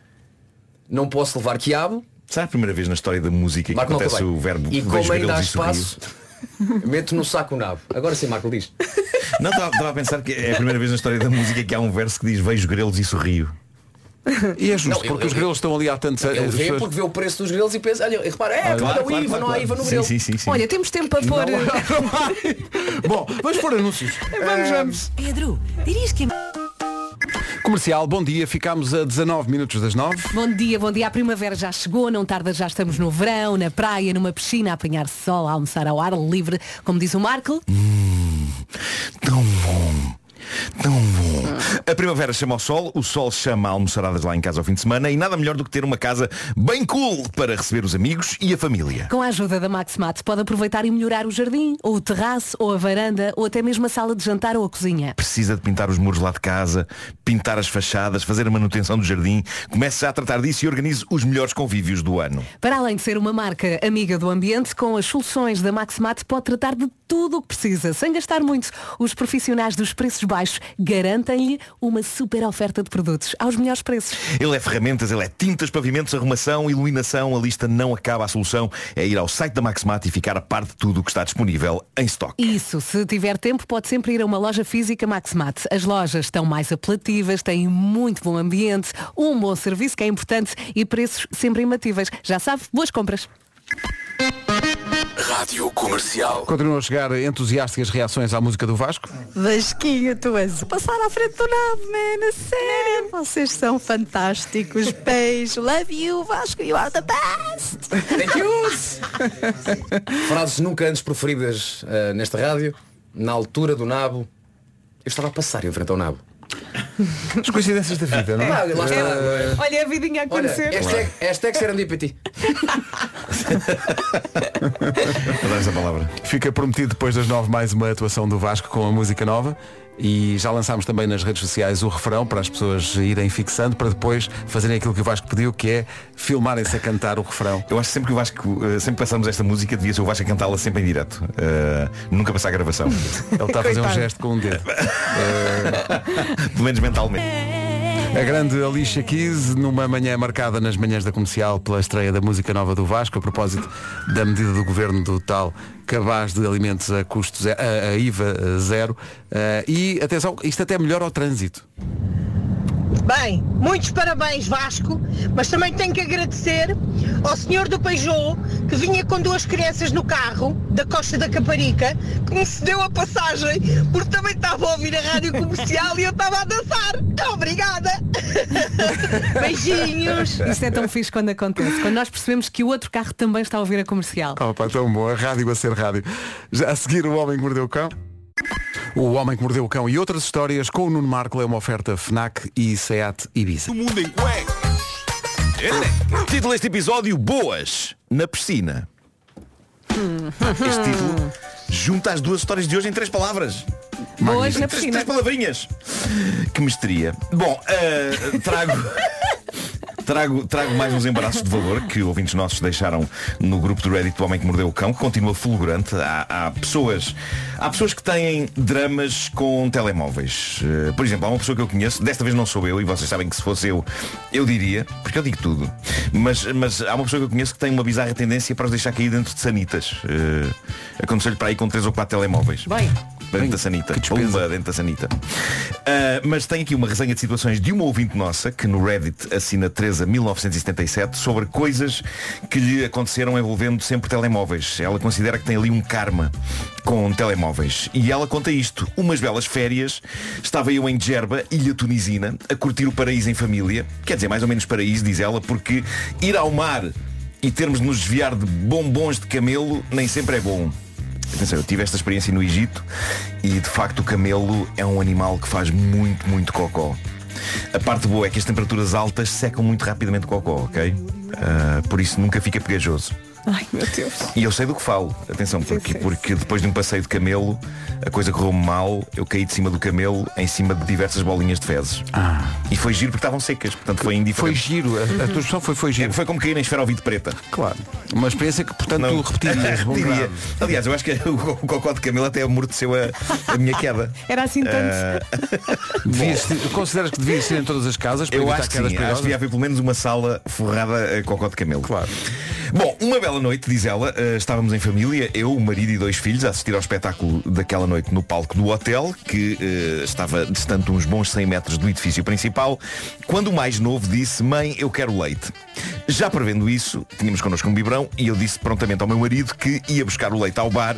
Não posso levar quiabo. Será a primeira vez na história da música que Marco não acontece o verbo E vejo como ainda há e sorrio? espaço, meto no saco o nabo. Agora sim, Marco diz. Não, estava estava a pensar que é a primeira vez na história da música que há um verso que diz vejo grelos e sorrio. E é justo, Não, eu- porque eu- os grelos estão ali há tantos Ele anos. vê porque vê o preço dos grelos e pensa, olha, repara, é, claro, o IVA, não há IVA no grelo. sim, sim, sim. Olha, temos tempo para pôr. Bom, vamos pôr anúncios. Vamos, vamos. Pedro, dirias que é Comercial, bom dia. Ficámos a 19 minutos das 9. Bom dia, bom dia. A primavera já chegou, não tarda, já estamos no verão, na praia, numa piscina, a apanhar sol, a almoçar ao ar livre, como diz o Marco. Tão bom. Tão bom. A primavera chama ao sol, o sol chama a almoçaradas lá em casa ao fim de semana e nada melhor do que ter uma casa bem cool para receber os amigos e a família. Com a ajuda da Maximat pode aproveitar e melhorar o jardim, ou o terraço, ou a varanda, ou até mesmo a sala de jantar ou a cozinha. Precisa de pintar os muros lá de casa, pintar as fachadas, fazer a manutenção do jardim. Comece já a tratar disso e organize os melhores convívios do ano. Para além de ser uma marca amiga do ambiente, com as soluções da Maximat pode tratar de tudo o que precisa, sem gastar muito. Os profissionais dos preços baixos garantem-lhe uma super oferta de produtos aos melhores preços. Ele é ferramentas, ele é tintas, pavimentos, arrumação, iluminação. A lista não acaba. A solução é ir ao site da Maximat e ficar a par de tudo o que está disponível em stock. Isso, se tiver tempo, pode sempre ir a uma loja física Maximat. As lojas estão mais apelativas, têm muito bom ambiente, um bom serviço que é importante e preços sempre imbatíveis. Já sabe, boas compras. Rádio Comercial. Continuam a chegar entusiásticas reações à música do Vasco. Vasquinho, tu és o passar à frente do nabo, man, a sério. Vocês são fantásticos. Beijo, love you, Vasco, you are the best. Thank you! Frases nunca antes proferidas eh, nesta rádio, na altura do nabo. Eu estava a passar em frente ao nabo. As coincidências da vida, não é? Ah, lá está. Olha a vidinha a Olha, acontecer. hashtag, hashtag serendipity. Adoro essa palavra. Fica prometido depois das nove mais uma atuação do Vasco com a música nova. E já lançámos também nas redes sociais o refrão para as pessoas irem fixando para depois fazerem aquilo que o Vasco pediu, que é filmarem-se a cantar o refrão. Eu acho que sempre que o Vasco, eh, sempre que passamos esta música, devia ser o Vasco a cantá-la sempre em direto. Eh, nunca passar a gravação. Ele está a fazer um gesto com um dedo. Pelo menos mentalmente. A grande Alicia Keys, numa manhã marcada nas manhãs da comercial pela estreia da música nova do Vasco, a propósito da medida do governo do tal cabaz de alimentos a custo zero, a, IVA zero. E atenção, isto até melhora o trânsito. Bem, muitos parabéns Vasco, mas também tenho que agradecer ao senhor do Peugeot que vinha com duas crianças no carro da Costa da Caparica que me cedeu a passagem porque também estava a ouvir a rádio comercial e eu estava a dançar. Obrigada! Beijinhos! Isto é tão fixe quando acontece. Quando nós percebemos que o outro carro também está a ouvir a comercial. Pá, tão bom, a rádio a ser rádio. Já a seguir o Homem que Mordeu o Cão. O Homem que Mordeu o Cão e outras histórias com o Nuno Marco é uma oferta FNAC e SEAT Ibiza. O mundo em cuecas. Título deste episódio, Boas na piscina. Este título junta as duas histórias de hoje em três palavras. Boas na Três- piscina. Três palavrinhas. Que misteria. Bom, eh, trago. Trago, trago mais uns embaraços de valor que ouvintes nossos deixaram no grupo do Reddit do Homem que Mordeu o Cão, que continua fulgurante. Há, há pessoas, há pessoas que têm dramas com telemóveis. Eh, por exemplo, há uma pessoa que eu conheço, desta vez não sou eu, e vocês sabem que se fosse eu, eu diria, porque eu digo tudo. Mas, mas há uma pessoa que eu conheço que tem uma bizarra tendência para os deixar cair dentro de sanitas. Uh, Aconteceu-lhe para aí com três ou quatro telemóveis. Bem. Dentro da sanita. Pumba, dentro da sanita. Ah, mas tem aqui uma resenha de situações de uma ouvinte nossa, que no Reddit assina Teresa 1977, sobre coisas que lhe aconteceram envolvendo sempre telemóveis. Ela considera que tem ali um karma com telemóveis. E ela conta isto. Umas belas férias, estava eu em Djerba, ilha tunisina, a curtir o paraíso em família. Quer dizer, mais ou menos paraíso, diz ela, porque ir ao mar e termos de nos desviar de bombons de camelo nem sempre é bom. Eu tive esta experiência no Egito e de facto o camelo é um animal que faz muito, muito cocó. A parte boa é que as temperaturas altas secam muito rapidamente o cocó, ok? Ah, por isso nunca fica pegajoso. Ai, meu Deus. E eu sei do que falo, atenção, porque, porque depois de um passeio de camelo, a coisa correu-me mal, eu caí de cima do camelo em cima de diversas bolinhas de fezes. E foi giro porque estavam secas, portanto foi indiferente. Foi giro, a, a tua expressão foi, foi giro. Foi como cair na esfera ouvido preta. Claro. Uma experiência que, portanto, tu repetirias. Repetiria. Aliás, eu acho que o, o cocó de camelo até amorteceu a, a minha queda. Era assim tanto. Ah, Devias ter- consideras que devias ser em todas as casas para eu acho que sim, acho que devia haver pelo menos uma sala forrada a cocó de camelo. Claro. Bom, uma bela noite, diz ela, eh, estávamos em família, eu, o marido e dois filhos, a assistir ao espetáculo daquela noite no palco do hotel, que eh, estava distante uns bons 100 metros do edifício principal, quando o mais novo disse, mãe, eu quero leite. Já prevendo isso, tínhamos connosco um biberão e eu disse prontamente ao meu marido que ia buscar o leite ao bar,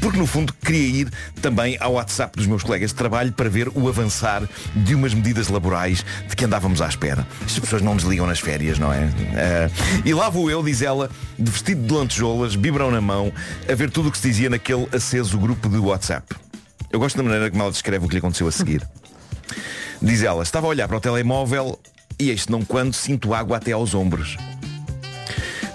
porque no fundo queria ir também ao WhatsApp dos meus colegas de trabalho para ver o avançar de umas medidas laborais de que andávamos à espera. Estas pessoas não desligam nas férias, não é? Ah, e lá vou eu, diz ela, de vestido de lantejoulas, biberão na mão, a ver tudo o que se dizia naquele aceso grupo de WhatsApp. Eu gosto da maneira como ela descreve o que lhe aconteceu a seguir. Diz ela, estava a olhar para o telemóvel e este não quando sinto água até aos ombros.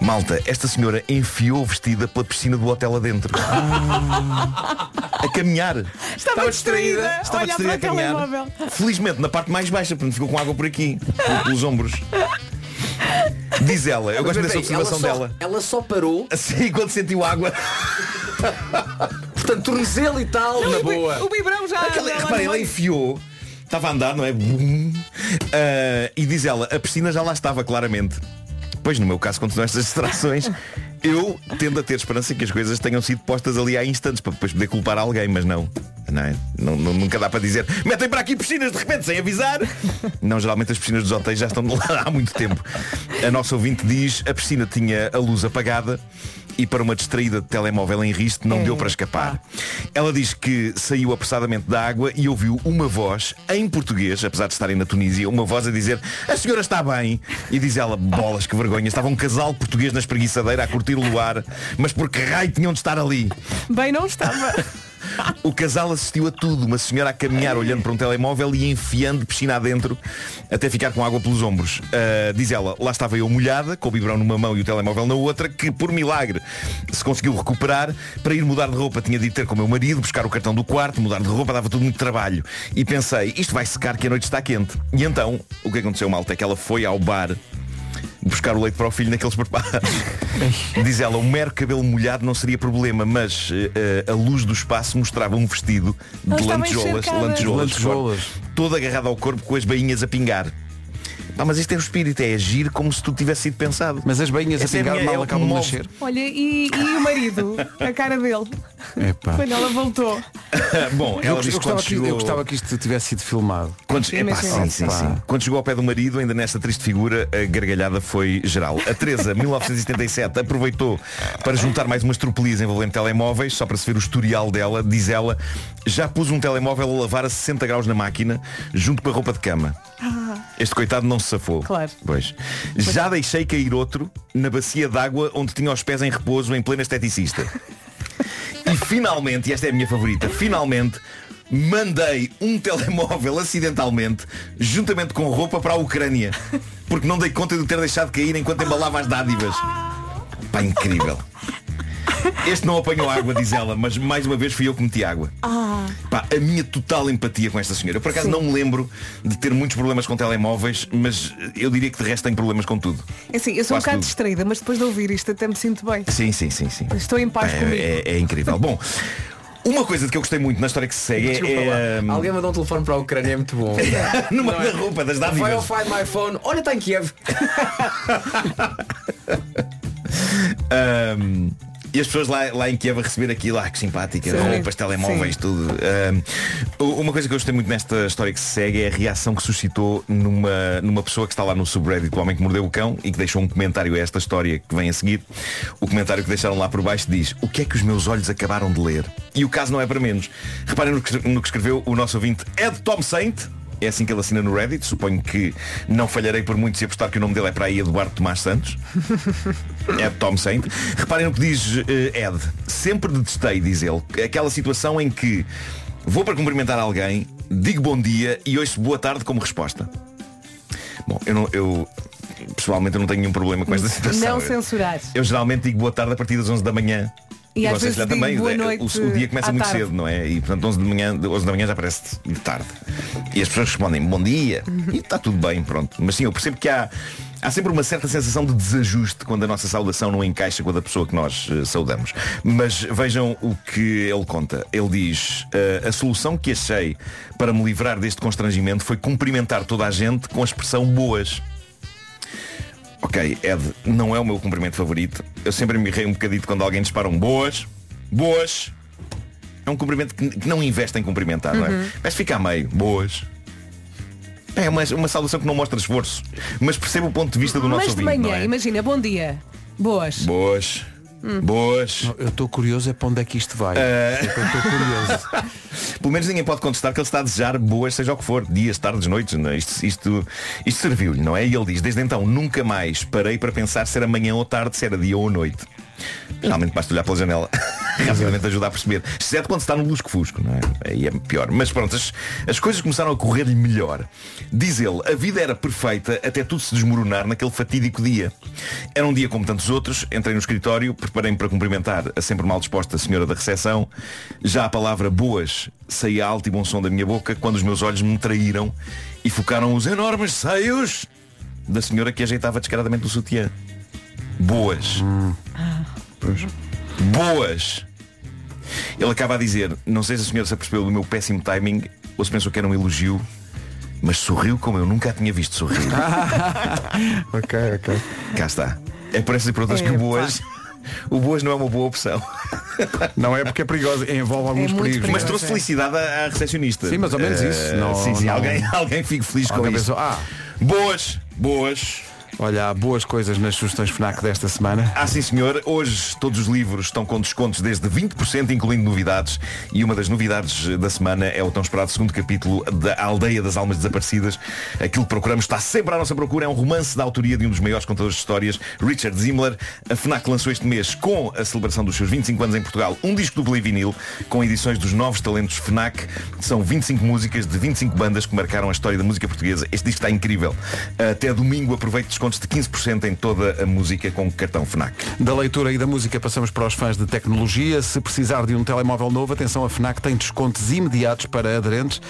Malta, esta senhora enfiou vestida pela piscina do hotel adentro. A caminhar. Estava distraída. Estava distraída a caminhar. telemóvel. Felizmente na parte mais baixa, portanto ficou com água por aqui, pelos ombros. Diz ela, eu gosto dessa observação ela só, dela. Ela só parou, Assim, quando sentiu água. portanto, tornozelo e tal, na boa. O biberão já. Aquela, já repara, ela enfiou, estava a andar, não é? Ah, e diz ela, a piscina já lá estava claramente. Pois no meu caso, quando são estas distrações, eu tendo a ter esperança que as coisas tenham sido postas ali há instantes para depois poder culpar alguém, mas não. Não é? Não- não- nunca dá para dizer metem para aqui piscinas de repente sem avisar. Não, geralmente as piscinas dos hotéis já estão lá há muito tempo. A nossa ouvinte diz a piscina tinha a luz apagada e para uma distraída de telemóvel em risco não deu para escapar. Ela diz que saiu apressadamente da água e ouviu uma voz em português, apesar de estarem na Tunísia, uma voz a dizer a senhora está bem. E diz ela, bolas, que vergonha. Estava um casal português na espreguiçadeira a curtir o luar, mas por que raio tinham de estar ali? Bem, não estava. O casal assistiu a tudo, uma senhora a caminhar olhando para um telemóvel e enfiando piscina adentro até ficar com água pelos ombros. Ah, diz ela, lá estava eu molhada, com o biberão numa mão e o telemóvel na outra, que por milagre se conseguiu recuperar. Para ir mudar de roupa tinha de ir ter com o meu marido, buscar o cartão do quarto, mudar de roupa, dava tudo muito trabalho. E pensei, isto vai secar que a noite está quente. E então, o que aconteceu, malta, é que ela foi ao bar buscar o leite para o filho naqueles preparos. Diz ela, o mero cabelo molhado não seria problema, mas eh, a luz do espaço mostrava um vestido de lantejoulas, lantejoulas, Lantejoulas. todo agarrado ao corpo com as bainhas a pingar. Pá, mas este é o espírito, é agir como se tudo tivesse sido pensado. Mas as bainhas a Essa é pingar minha- mal é acabam de nascer. Olha, e, e o marido? A cara dele. Epá. Quando ela voltou. Bom, Eu, ela disse eu que quando gostava que, chegou... eu gostava que isto tivesse sido filmado. Quando, Sim, epá, sim, sim. sim. Quando chegou ao pé do marido, ainda nesta triste figura, a gargalhada foi geral. A Teresa, 1977, aproveitou para juntar mais umas tropelias envolvendo telemóveis, só para se ver o historial dela, diz ela, já pus um telemóvel a lavar a 60 graus na máquina, junto com a roupa de cama. Este coitado não se safou. Claro. Pois. Já deixei cair outro na bacia d'água onde tinha os pés em repouso em plena esteticista. E finalmente, e esta é a minha favorita, finalmente mandei um telemóvel acidentalmente, juntamente com roupa para a Ucrânia. Porque não dei conta de ter deixado cair enquanto embalava as dádivas. Pá, incrível. Este não apanhou água, diz ela, mas mais uma vez fui eu que meti água. Pá, a minha total empatia com esta senhora. Eu por acaso não me lembro de ter muitos problemas com telemóveis, mas eu diria que de resto tenho problemas com tudo. É assim, eu sou um Quase bocado tudo. distraída, mas depois de ouvir isto até me sinto bem. Sim, sim, sim, sim. Estou em paz É, comigo. é- é incrível. Bom, uma coisa de que eu gostei muito na história que se segue Desculpa é. lá. é, Alguém mandou um telefone para a Ucrânia, é muito bom. Numa é? roupa das Vai ao dádivas. Find My Phone. Olha, está em Kiev. Ahm, e as pessoas lá, lá em Kiev a receber aquilo, ah, que simpática, Sim. roupas, telemóveis, Sim. tudo. Uma coisa que eu gostei muito nesta história que se segue é a reação que suscitou numa, numa pessoa que está lá no subreddit do Homem que Mordeu o Cão e que deixou um comentário a esta história que vem a seguir. O comentário que deixaram lá por baixo diz O que é que os meus olhos acabaram de ler? E o caso não é para menos. Reparem no que, no que escreveu o nosso ouvinte Ed Tom Saint. É assim que ele assina no Reddit. Suponho que não falharei por muito se apostar que o nome dele é para aí Eduardo Tomás Santos. É Tom Saint. Reparem no que diz eh, Ed. Sempre detestei, diz ele, aquela situação em que vou para cumprimentar alguém, digo bom dia e ouço boa tarde como resposta. Bom, eu não. Eu, pessoalmente eu não tenho nenhum problema com esta situação. Não Eu- censurar. eu geralmente digo boa tarde a partir das 11 da manhã. E às vocês vezes digo boa eh, noite o, o dia começa muito tarde. cedo, não é? E portanto 11 da manhã, 11 da manhã já parece de tarde. E as pessoas respondem bom dia e está tudo bem, pronto. Mas sim, eu percebo que há, há sempre uma certa sensação de desajuste quando a nossa saudação não encaixa com a da pessoa que nós eh, saudamos. Mas vejam o que ele conta. Ele diz, "Eh, a solução que achei para me livrar deste constrangimento foi cumprimentar toda a gente com a expressão boas. Ok, Ed, não é o meu cumprimento favorito. Eu sempre me rirei um bocadito quando alguém dispara um boas. Boas. É um cumprimento que, que não investe em cumprimentar, não é? Uhum. Mas fica a meio. Boas. É uma, uma saudação que não mostra esforço. Mas percebo o ponto de vista do nosso Mas de ouvinte, manhã, é? imagina, bom dia. Boas. Boas. Hum. Boas. Eu estou curioso é para onde é que isto vai. Eh, É estou curioso. Pelo menos ninguém pode contestar que ele está a desejar boas, seja o que for, dias, tardes, noites. Não é? Isto, isto, isto serviu-lhe, não é? E ele diz, desde então nunca mais parei para pensar se era manhã ou tarde, se era dia ou noite. Realmente basta olhar pela janela. Rapidamente ajuda a perceber. Exceto quando está no lusco-fusco, não é? Aí é pior. Mas pronto, as, as coisas começaram a correr-lhe melhor. Diz ele, a vida era perfeita até tudo se desmoronar naquele fatídico dia. Era um dia como tantos outros, entrei no escritório, preparei-me para cumprimentar a sempre mal disposta senhora da recepção. Já a palavra boas saía alto e bom som da minha boca quando os meus olhos me traíram e focaram os enormes seios da senhora que ajeitava descaradamente o sutiã. Boas. Boas. Ele acaba a dizer, não sei se a senhora se apercebeu do meu péssimo timing ou se pensou que era um elogio, mas sorriu como eu nunca a tinha visto sorrir. ok, ok. Cá está. É por essas e por outras que o Epá. Boas. O Boas não é uma boa opção. Não é porque é perigoso, envolve alguns muito perigos. Mas trouxe felicidade à, à recepcionista. Sim, mais ou menos Eh, isso. Não- sim, sim, não- Alguém, alguém fique feliz com Alguém isso. pensou, ah, Boas, boas. Olha, há boas coisas nas sugestões FNAC desta semana. Ah, sim senhor. Hoje todos os livros estão com descontos desde 20%, incluindo novidades. E uma das novidades da semana é o tão esperado segundo capítulo da Aldeia das Almas Desaparecidas. Aquilo que procuramos está sempre à nossa procura. É um romance da autoria de um dos maiores contadores de histórias, Richard Zimmler. A FNAC lançou este mês, com a celebração dos seus 25 anos em Portugal, um disco duplo em vinil, com edições dos novos talentos FNAC. São 25 músicas de 25 bandas que marcaram a história da música portuguesa. Este disco está incrível. Até domingo aproveite descontos de 15% em toda a música com cartão FNAC. Da leitura e da música passamos para os fãs de tecnologia. Se precisar de um telemóvel novo, atenção, a FNAC tem descontos imediatos para aderentes.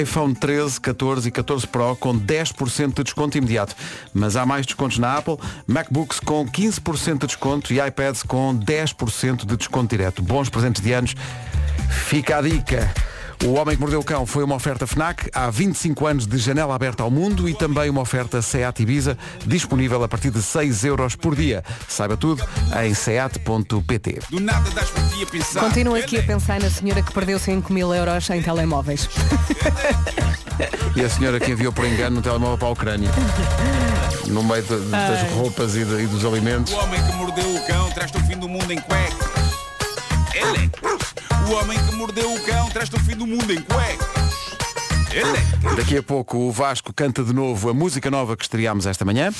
iPhone 13, 14 e 14 Pro com 10% de desconto imediato. Mas há mais descontos na Apple, MacBooks com 15% de desconto e iPads com 10% de desconto direto. Bons presentes de anos. Fica a dica. O Homem que Mordeu o Cão foi uma oferta FNAC, há 25 anos de janela aberta ao mundo e também uma oferta SEAT Ibiza, disponível a partir de 6 euros por dia. Saiba tudo em seat.pt. Do nada das por ti a pensar. Continuo aqui a pensar na senhora que perdeu 5 mil euros em telemóveis. E a senhora que enviou por engano um telemóvel para a Ucrânia. No meio de- das Ai. roupas e, de- e dos alimentos. O homem que mordeu o cão traz-te o fim do mundo em cuecas. Ele. O homem que mordeu o cão traz-te o fim do mundo em cuecas. Ele. Daqui a pouco o Vasco canta de novo a música nova que estreámos esta manhã.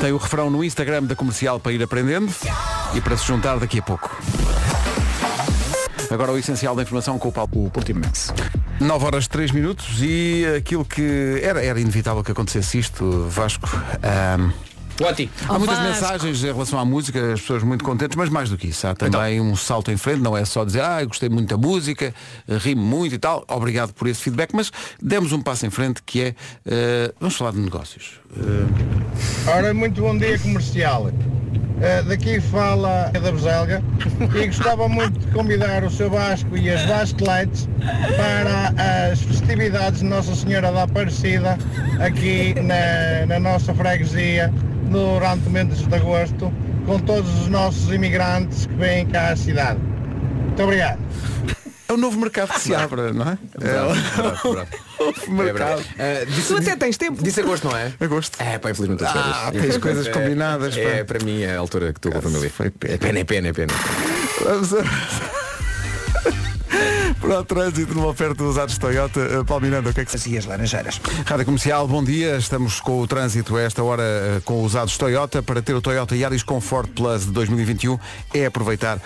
Tem o refrão no Instagram da comercial para ir aprendendo e para se juntar daqui a pouco. Agora o essencial da informação com o Paulo Portimonense. 9 horas 3 minutos e aquilo que era, era inevitável que acontecesse isto, Vasco. ahm, Ótimo. Há Oh, muitas Vasco. mensagens em relação à música, as pessoas muito contentes, mas mais do que isso, há também Então. um salto em frente, não é só dizer, ah, eu gostei muito da música, rimo muito e tal, obrigado por esse feedback, mas demos um passo em frente que é, eh, vamos falar de negócios. Eh, Ora, muito bom dia comercial. Eh, daqui fala da Beselga e gostava muito de convidar o seu Vasco e as Vasclites para as festividades de Nossa Senhora da Aparecida aqui na, na nossa freguesia durante o mês de agosto com todos os nossos imigrantes que vêm cá à cidade. Muito obrigado. é o novo mercado que se abre, não é? Bravo, É o mercado. Ah, disse, Tu até tens tempo. disse agosto, não é? Agosto. É, pá, infelizmente as Ah, tens coisas É, combinadas, É, para mim é a altura que estou com a família. Foi pena. É pena, é pena, é pena. Vamos a... Para o trânsito numa oferta dos usados Toyota, Eh, Paulo Miranda, o que é que se... As laranjeiras. Rádio Comercial, bom dia. Estamos com o trânsito a esta hora eh, com os usados Toyota. Para ter o Toyota Yaris Comfort Plus de 2021 é aproveitar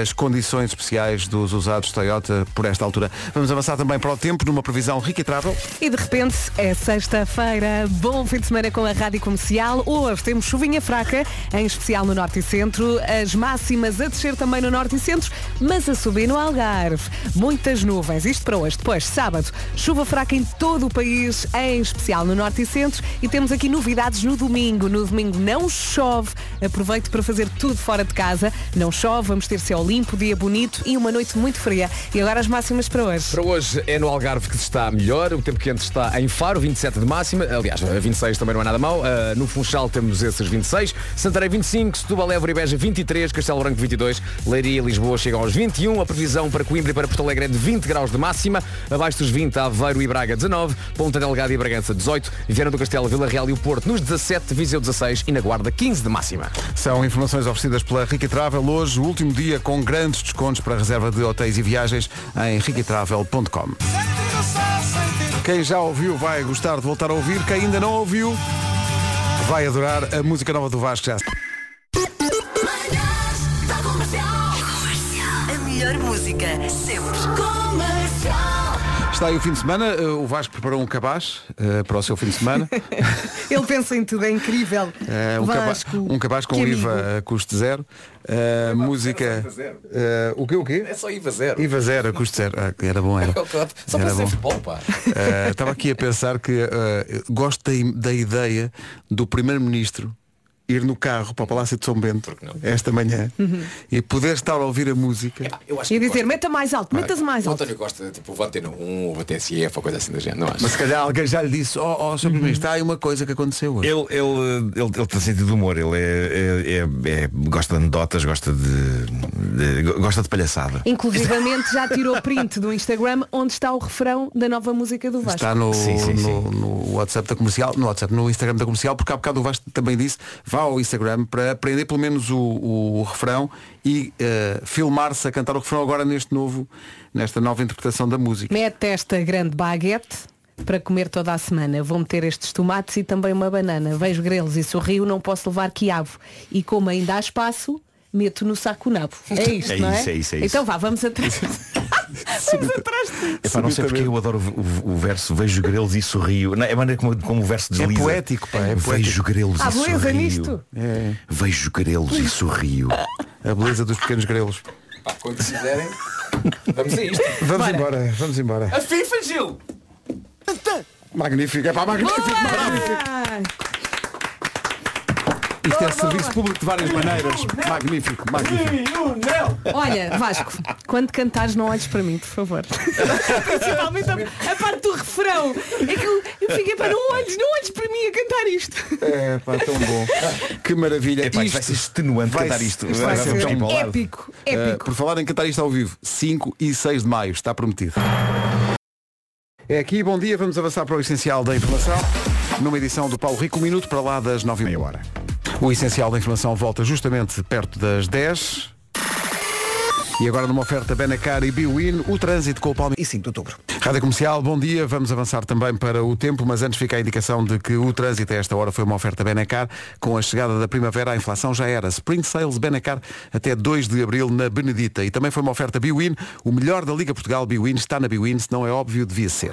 as condições especiais dos usados Toyota por esta altura. Vamos avançar também para o tempo numa previsão rica e travel. E de repente é sexta-feira. Bom fim de semana com a Rádio Comercial. Hoje temos chuvinha fraca, em especial no Norte e Centro. As máximas a descer também no Norte e Centro, mas a subir no Algarve. Nuvens. Isto para hoje. Depois, sábado, chuva fraca em todo o país, em especial no Norte e Centro. E temos aqui novidades no domingo. No domingo não chove. Aproveito para fazer tudo fora de casa. Não chove, vamos ter céu limpo, dia bonito e uma noite muito fria. E agora as máximas para hoje. Para hoje é no Algarve que está melhor, o tempo quente está em Faro, 27 de máxima, aliás, a 26 também não é nada mau, Ah, no Funchal temos esses 26, Santarém 25, Setúbal, Évora e Beja 23, Castelo Branco 22, Leiria e Lisboa chegam aos 21, a previsão para Coimbra e para Porto Alegre é de 20 graus de máxima, abaixo dos 20 Aveiro e Braga 19, Ponta Delgada e Bragança 18, Viana do Castelo, Vila Real e o Porto nos 17, Viseu 16 e na Guarda 15 de máxima. São informações oferecidas pela Rica Travel. Hoje, o último dia com grandes descontos para reserva de hotéis e viagens em riquitravel.com. Quem já ouviu vai gostar de voltar a ouvir. Quem ainda não ouviu vai adorar a música nova do Vasco já. Melhor música sempre. Está aí o fim de semana. eh, O Vasco preparou um cabaz eh, para o seu fim de semana. Ele pensa em tudo, é incrível. Eh, um, Vasco, um cabaz com IVA a custo zero. Eh, música. eh, o quê? O quê? É só IVA zero. IVA zero, a custo zero. Ah, era bom, era. Só Era para ser bom. pá. Estava aqui a pensar que gosto da, da ideia do Primeiro-Ministro ir no carro para o Palácio de São Bento esta manhã e poder estar a ouvir a música. Eu acho E dizer, meta mais alto, metas mais o alto. António Costa, tipo, o Vantena 1, o VTSF, ou coisa assim da gente, não acho? Mas se calhar alguém já lhe disse, ó oh, oh, Sr. Primeiro-Ministro, há aí uma coisa que aconteceu hoje. Ele, ele, ele, ele tem sentido de humor, ele é, é- é- é- gosta de anedotas, gosta de, de- gosta de palhaçada. Inclusivamente já tirou print do Instagram onde está o refrão da nova música do Vasco. Está no, Sim, sim, no, no WhatsApp da comercial, no WhatsApp, no Instagram da comercial, porque há bocado o Vasco também disse, vá ao Instagram para aprender pelo menos o, o refrão e eh, filmar-se a cantar o refrão agora neste novo, nesta nova interpretação da música. Mete esta grande baguete para comer toda a semana. Vou meter estes tomates e também uma banana. Vejo grelos e sorrio, não posso levar quiabo. E como ainda há espaço, meto no saco o nabo. É isto, É não é? isso, é isso, é isso. Então vá, vamos atrás. vamos atrás disso. Epá, não sei porque eu adoro o, o- o verso Vejo grelos e sorrio. Não, é a maneira como, como o verso desliza. poético, pá, é Vejo poético. grelos Há e sorrio. nisto. É Vejo grelos e sorrio. a beleza dos pequenos grelos. Pá, quando quiserem, vamos a isto. Vamos Bora. embora, vamos embora. A FIFA, Gil! Magnífico, é pá, magnífico, magnífico. Isto é serviço público de várias maneiras. Magnífico, magnífico. Olha, Vasco, quando cantares não olhes para mim, por favor. Principalmente a, a parte do refrão. É que eu, eu fiquei para não olhes, não olhes para mim a cantar isto. É pá, tão bom. Que maravilha. Epá, isto vai ser extenuante cantar isto. Isto vai ser tão para o lado. Épico, Uh, épico. por falar em cantar isto ao vivo, 5 e 6 de maio, está prometido. É aqui, bom dia, vamos avançar para o essencial da informação, numa edição do Paulo Rico, um minuto para lá das 9 e meia hora. O essencial da informação volta justamente perto das 10. E agora numa oferta Benacar e Biwin, o trânsito com o Palme e 5 de outubro. Rádio Comercial, bom dia. Vamos avançar também para o tempo, mas antes fica a indicação de que o trânsito a esta hora foi uma oferta Benacar. Com a chegada da primavera, a inflação já era. Spring Sales Benacar até 2 de abril na Benedita. E também foi uma oferta Biwin. O melhor da Liga Portugal Biwin está na Biwin, se não é óbvio, devia ser.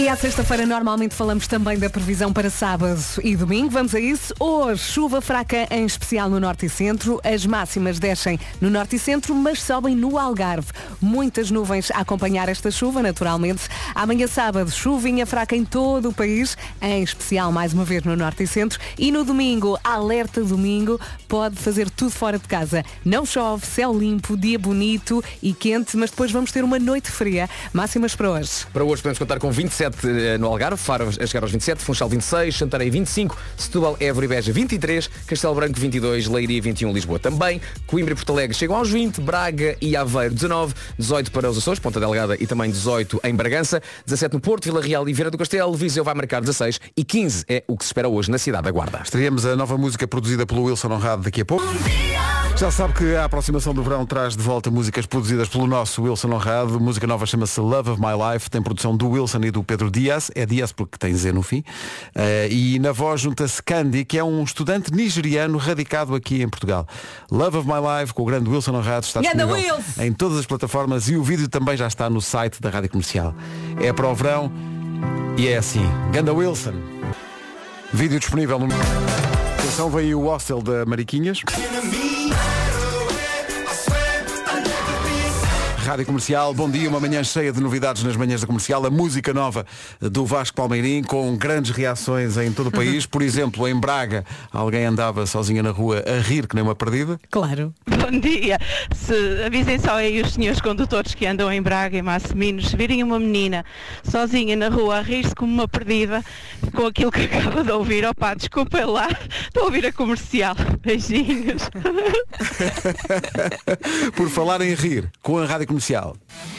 E à sexta-feira normalmente falamos também da previsão para sábado e domingo. Vamos a isso. Hoje, chuva fraca em especial no norte e centro. As máximas descem no norte e centro, mas sobem no Algarve. Muitas nuvens a acompanhar esta chuva, naturalmente. Amanhã sábado, chuvinha fraca em todo o país, em especial mais uma vez no norte e centro. E no domingo, alerta domingo, pode fazer tudo fora de casa. Não chove, céu limpo, dia bonito e quente, mas depois vamos ter uma noite fria. Máximas para hoje. Para hoje podemos contar com 27 eh, no Algarve, Faro a chegar aos 27, Funchal 26, Santarém 25, Setúbal, Évora e Beja 23, Castelo Branco 22, Leiria 21, Lisboa também, Coimbra e Porto Alegre chegam aos 20, Braga e Aveiro 19, 18 para os Açores, Ponta Delgada e também 18 em Bragança, 17 no Porto, Vila Real e Vieira do Castelo, Viseu vai marcar 16 e 15 é o que se espera hoje na cidade da Guarda. Estreamos a nova música produzida pelo Wilson Honrado daqui a pouco. Já sabe que a aproximação do verão traz de volta músicas produzidas pelo nosso Wilson Honrado. Música nova chama-se Love of My Life. Tem produção do Wilson e do Pedro Dias. É Dias porque tem Z no fim. Eh, e na voz junta-se Candy, que é um estudante nigeriano radicado aqui em Portugal. Love of My Life, com o grande Wilson Honrado, está disponível Wilson! em todas as plataformas e o vídeo também já está no site da Rádio Comercial. É para o verão e é assim. Ganda Wilson. Vídeo disponível no... Atenção, veio o hostel da Mariquinhas. Rádio Comercial, bom dia, uma manhã cheia de novidades nas manhãs da comercial, a música nova do Vasco Palmeirim, com grandes reações em todo o país. Por exemplo, em Braga, alguém andava sozinha na rua a rir que nem uma perdida. Claro. Bom dia. Se avisem só aí os senhores condutores que andam em Braga e Massiminos, se virem uma menina sozinha na rua a rir-se como uma perdida com aquilo que acaba de ouvir, opá, desculpem lá, estou a ouvir a comercial. Beijinhos. Por falar em rir, com a Rádio Comercial.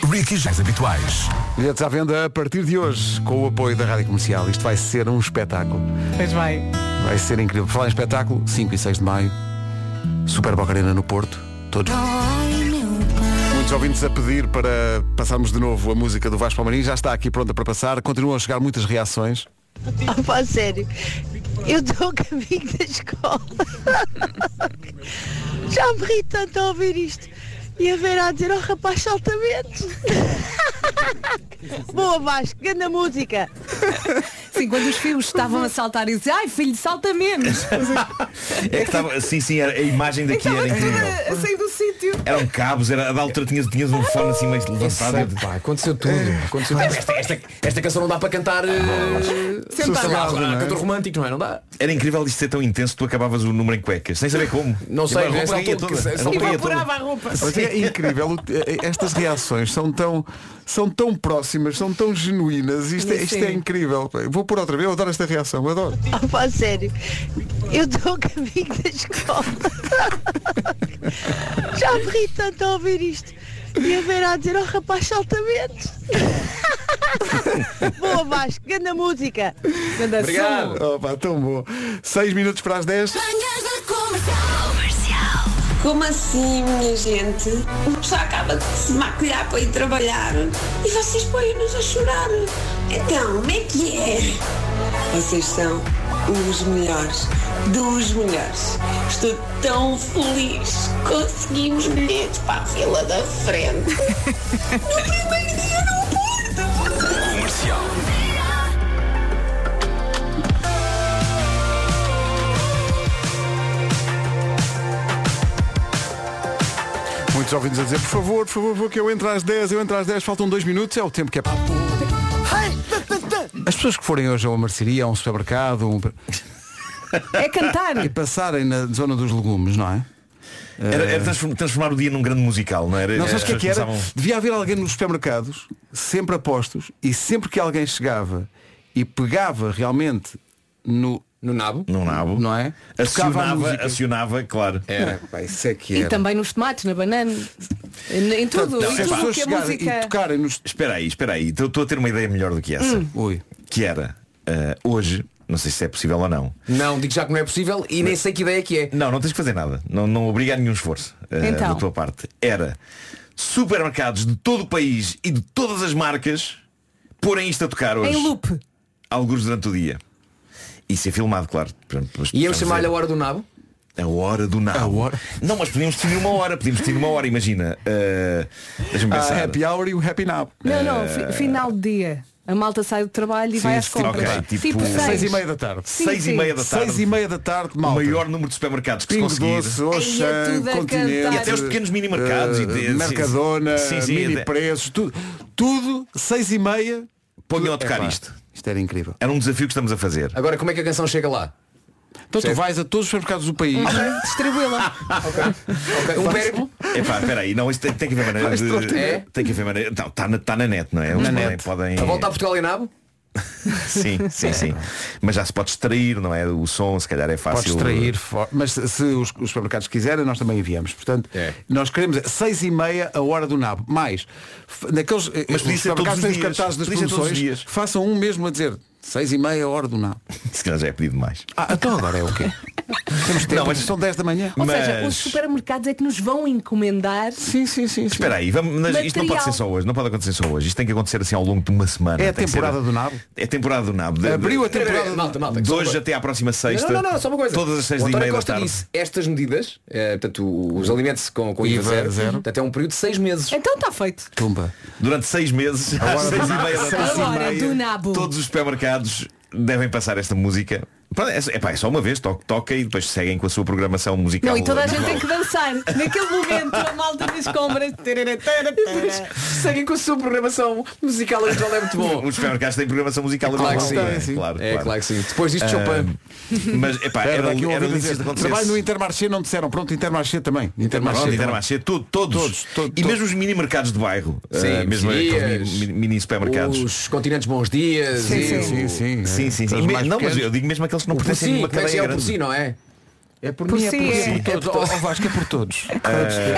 Ricky Jais habituais. Bilhetes à venda a partir de hoje, com o apoio da Rádio Comercial. Isto vai ser um espetáculo. Pois vai. Vai ser incrível. Por falar em espetáculo, 5 e 6 de maio, Super Boca Arena no Porto. Todos. Muitos ouvintes a pedir para passarmos de novo a música do Vasco Palmeirim. Já está aqui pronta para passar. Continuam a chegar muitas reações. Ah, pá, sério. Eu estou a caminho da escola. Já me ri tanto a ouvir isto. E a ver a dizer ao rapaz saltamentos. Boa Vasco, grande música. Sim, quando os filhos estavam a saltar e dizer, ai filho, salta menos. É que estava, sim, sim, era- a imagem daqui era incrível. a sair do sítio. Eram cabos, era, a da altura tinhas, tinhas um fone assim meio levantado. Isso, pá, aconteceu tudo. Aconteceu tudo. Esta, esta- esta canção não dá para cantar. eh, Sentado. sei lá, Sossegado, não é? cantor romântico, não é? Não dá. Era incrível isto ser tão intenso, tu acabavas o número em cuecas, sem saber como. Não sei, a roupa altura toda. que- A roupa a roupa. Mas é incrível, o- estas reações são tão, são tão próximas, são tão genuínas, isto, é- isto é incrível. Vou pôr outra vez, eu adoro esta reação, eu adoro. Ah, pá, sério. Eu estou a caminho da escola. Já me ri tanto a ouvir isto. E a ver a dizer ao rapaz saltamentos. Boa Vasco, grande música. Grande Obrigado. Opa, tão bom. 6 minutos para as 10. Como assim, minha gente? Uma pessoa acaba de se maquilhar para ir trabalhar e vocês põem-nos a chorar. Então, como é que é? Vocês são os melhores, dos melhores. Estou tão feliz. Conseguimos bilhetes para a fila da frente. No primeiro dia no Porto. Comercial. Muitos ouvintes a dizer, por favor, por favor, vou que eu entro às 10, eu entro às 10, faltam 2 minutos, é o tempo que é para. As pessoas que forem hoje a uma mercearia, a um supermercado, um... É cantar. E passarem na zona dos legumes, não é? Era, Eh, era transform- transformar o dia num grande musical, não era? Não sabes o que é que era? pensavam- Devia haver alguém nos supermercados, sempre a postos, e sempre que alguém chegava e pegava realmente no, no nabo, no nabo, não é? Acionava, acionava, claro. Era. Pá, isso é que E era. também nos tomates, na banana, em, em tudo, Não, em é tudo pá. que a música. tocarem nos. Espera aí, espera aí. Estou estou a ter uma ideia melhor do que essa. Hum. Ui. Que era, eh, hoje, não sei se é possível ou não. Não, digo já que não é possível e nem sei que ideia que é. Não, não tens que fazer nada. Não, não obriga a nenhum esforço eh, Então. da tua parte. Era supermercados de todo o país e de todas as marcas porem isto a tocar hoje. Em loop. Alguns durante o dia. E ser filmado, claro. E eu chamar-lhe a hora do nabo? A hora do nabo. Não, mas podíamos definir uma hora. Podíamos definir uma hora, imagina. eh, Deixa-me Ah, pensar. happy hour e o happy now. Não, não, Eh, fi- final de dia. A malta sai do trabalho e vai às sim, compras. ok, tipo, seis e meia da tarde. Sim, seis sim. e meia da tarde. Seis e meia da tarde, O malta. maior número de supermercados que Pingo se conseguir. Doce, Ai, é a cantar. E até os pequenos mini mercados eh, e de- Mercadona, Sim, sim, mini preços, tudo, tudo, seis e meia. Ponham a tocar Epá, isto. Isto era incrível. Era um desafio que estamos a fazer. Agora como é que a canção chega lá? Então tu Certo. vais a todos os supermercados do país. Distribuí-la. Ok, um périplo? Epá, espera aí, não, isto tem, tem que haver maneira de. É? Tem que haver maneira. Não, está na, tá na net, não é? Eles podem, net. podem. A volta a Portugal e nabo? Sim, sim, sim. Mas já se pode extrair, não é? O som, se calhar é fácil. Podes extrair, mas se os, os supermercados quiserem, nós também enviamos. Portanto, É. nós queremos é seis e meia a hora do nabo. Mais, naqueles eh, Mas os supermercados os têm os cartazes das promoções, façam um mesmo a dizer seis e meia a hora do nabo. Se calhar já é pedido mais. Ah, então agora é o quê? Temos tempo, Não, mas- são 10 da manhã. Ou seja, Mas- os supermercados é que nos vão encomendar. Sim, sim, sim. Espera aí, vamos, mas isto não pode Material. ser só hoje, não pode acontecer só hoje. Isto tem que acontecer assim ao longo de uma semana. É a Tem que temporada ser- do nabo? É a temporada do nabo. De- Abriu a temporada Peraí, malta, malta, de só hoje até à próxima sexta. Não, não, não, só uma coisa. Todas as seis o e António meia da Costa tarde. disse estas medidas, eh, portanto, os alimentos com, com IVA IVA zero, zero. portanto, é um período de seis meses. Então está feito. Tumba. Durante seis meses, às do seis e nabo, meia da tarde. A hora do nabo. Todos os devem passar esta música. É, é, pá, é só uma vez, toca, toca e depois seguem com a sua programação musical. Não, e toda a gente tem que dançar. Naquele momento, a malta das compras. Seguem com a sua programação musical habitual, é muito bom. Os supermercados têm programação musical Claro que habitual, sim, não é? Claro, É, claro. claro que sim. Depois disto, Ah, Chopin. Mas epá, Era, era, era ouvido a lindo se dizer. Trabalho no Intermarché, não disseram. Pronto, Intermarché também. Intermarché. Pronto. Intermarché, tudo, todos, Todos, todos, e mesmo os mini mercados de bairro, Sim, ah, mesmo Dias, aqueles mini, mini supermercados. Os continentes bons dias. Sim, e sim, Sim, sim. Sim, Não, mas eu digo mesmo aqueles que não pertencem a porci, nenhuma é cadeia é o grande. porci, não é? É por Por mim, é si, por, é. si, por todos. Oh, oh, Vasco, é por todos.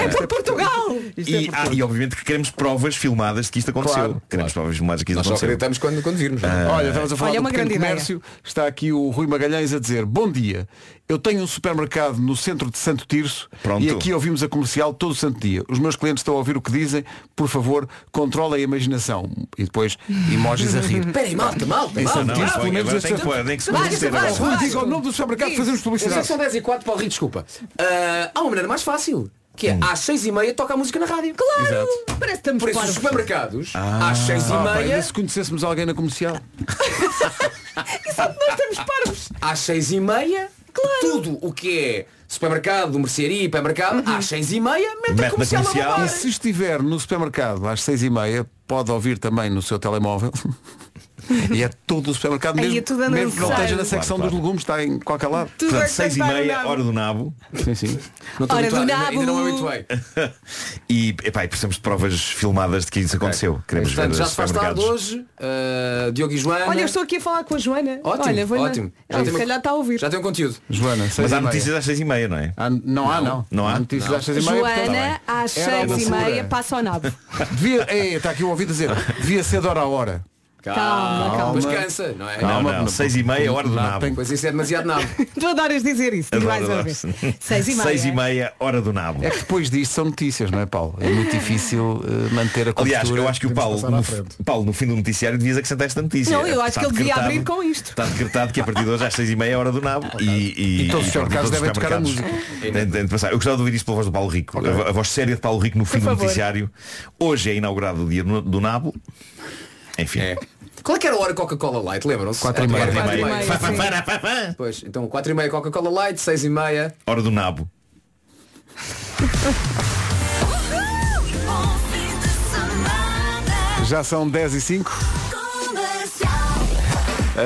É por Portugal! E, ah, e obviamente que queremos provas filmadas de que isto aconteceu. Claro, queremos provas filmadas de que isto Nós só aconteceu. acreditamos quando, quando virmos. não é? Olha, estamos a falar Olha, é do pequeno grande comércio. Está aqui o Rui Magalhães a dizer Bom dia, eu tenho um supermercado no centro de Santo Tirso Pronto. E aqui ouvimos a comercial todo o santo dia Os meus clientes estão a ouvir o que dizem Por favor, controlem a imaginação E depois, emojis a rir Espera aí, malta, malta, Em malta. Santo Não, Tirso, pelo menos este-. Rui, diga o nome do supermercado. Fazemos publicidade são 10 e 4, Paulo Rito, desculpa. Ah, há uma maneira mais fácil, que é às 6 e meia toca a música na rádio. Claro! Parece que estamos Por isso, os parvos. supermercados, às 6 Ah, e pá, meia, ainda se conhecêssemos alguém na comercial Exato, nós estamos parvos. às 6 e meia, tudo o que é supermercado, mercearia, hipermercado, às 6 e meia, mete na comercial a comercial. E se estiver no supermercado às seis e meia Pode ouvir também no seu telemóvel E é todo o supermercado Aí mesmo, é mesmo que não esteja na secção Claro, dos legumes Está em qualquer lado Tudo Portanto, a seis e meia, nabo. hora do nabo. Sim, sim Não Hora do habituado, ainda, nabo. ainda não me habituei. E, epá, e precisamos de provas filmadas de que isso aconteceu. Queremos Portanto, ver já se faz tarde hoje, ah, Diogo e Joana. Olha, eu estou aqui a falar com a Joana. Ótimo, Olha, vou ótimo. Já tem calhar está a ouvir. Já tem um conteúdo. Joana, Mas há notícias às seis e meia, não é? Ah, não há, não. Não há? notícias às seis e meia. Joana, às seis e meia, passa ao nabo. Devia, é, está aqui o ouvido a dizer, devia ser de hora a hora. Calma, calma. Mas cansa, não é? Calma, não, não. Seis e meia, hora do Não, nabo. tem- Pois isso é demasiado nabo. Tu adoras dizer isso. Diz Adoro, mais uma vez. Seis e meia. Seis e meia, hora do nabo. É que depois disto são notícias, não é, Paulo? É muito difícil eh, manter a Aliás, eu acho que o Paulo, no. Paulo, no fim do noticiário, devias acrescentar esta notícia. Não, eu acho Está que ele devia abrir com isto. Está decretado que a partir de hoje às seis e meia é hora do nabo e, e, E todos os supermercados devem tocar a passar. Eu gostava de ouvir isto pela voz do Paulo Rico. A, voz séria de Paulo Rico no fim do noticiário. Hoje é inaugurado o dia do, do nabo. Enfim. É. Qual é que era a hora Coca-Cola Light, lembram-se? Quatro e meia. E. Pois, então 4 e meia Coca-Cola Light, 6 e meia. Hora do nabo. Já são 10 e 5.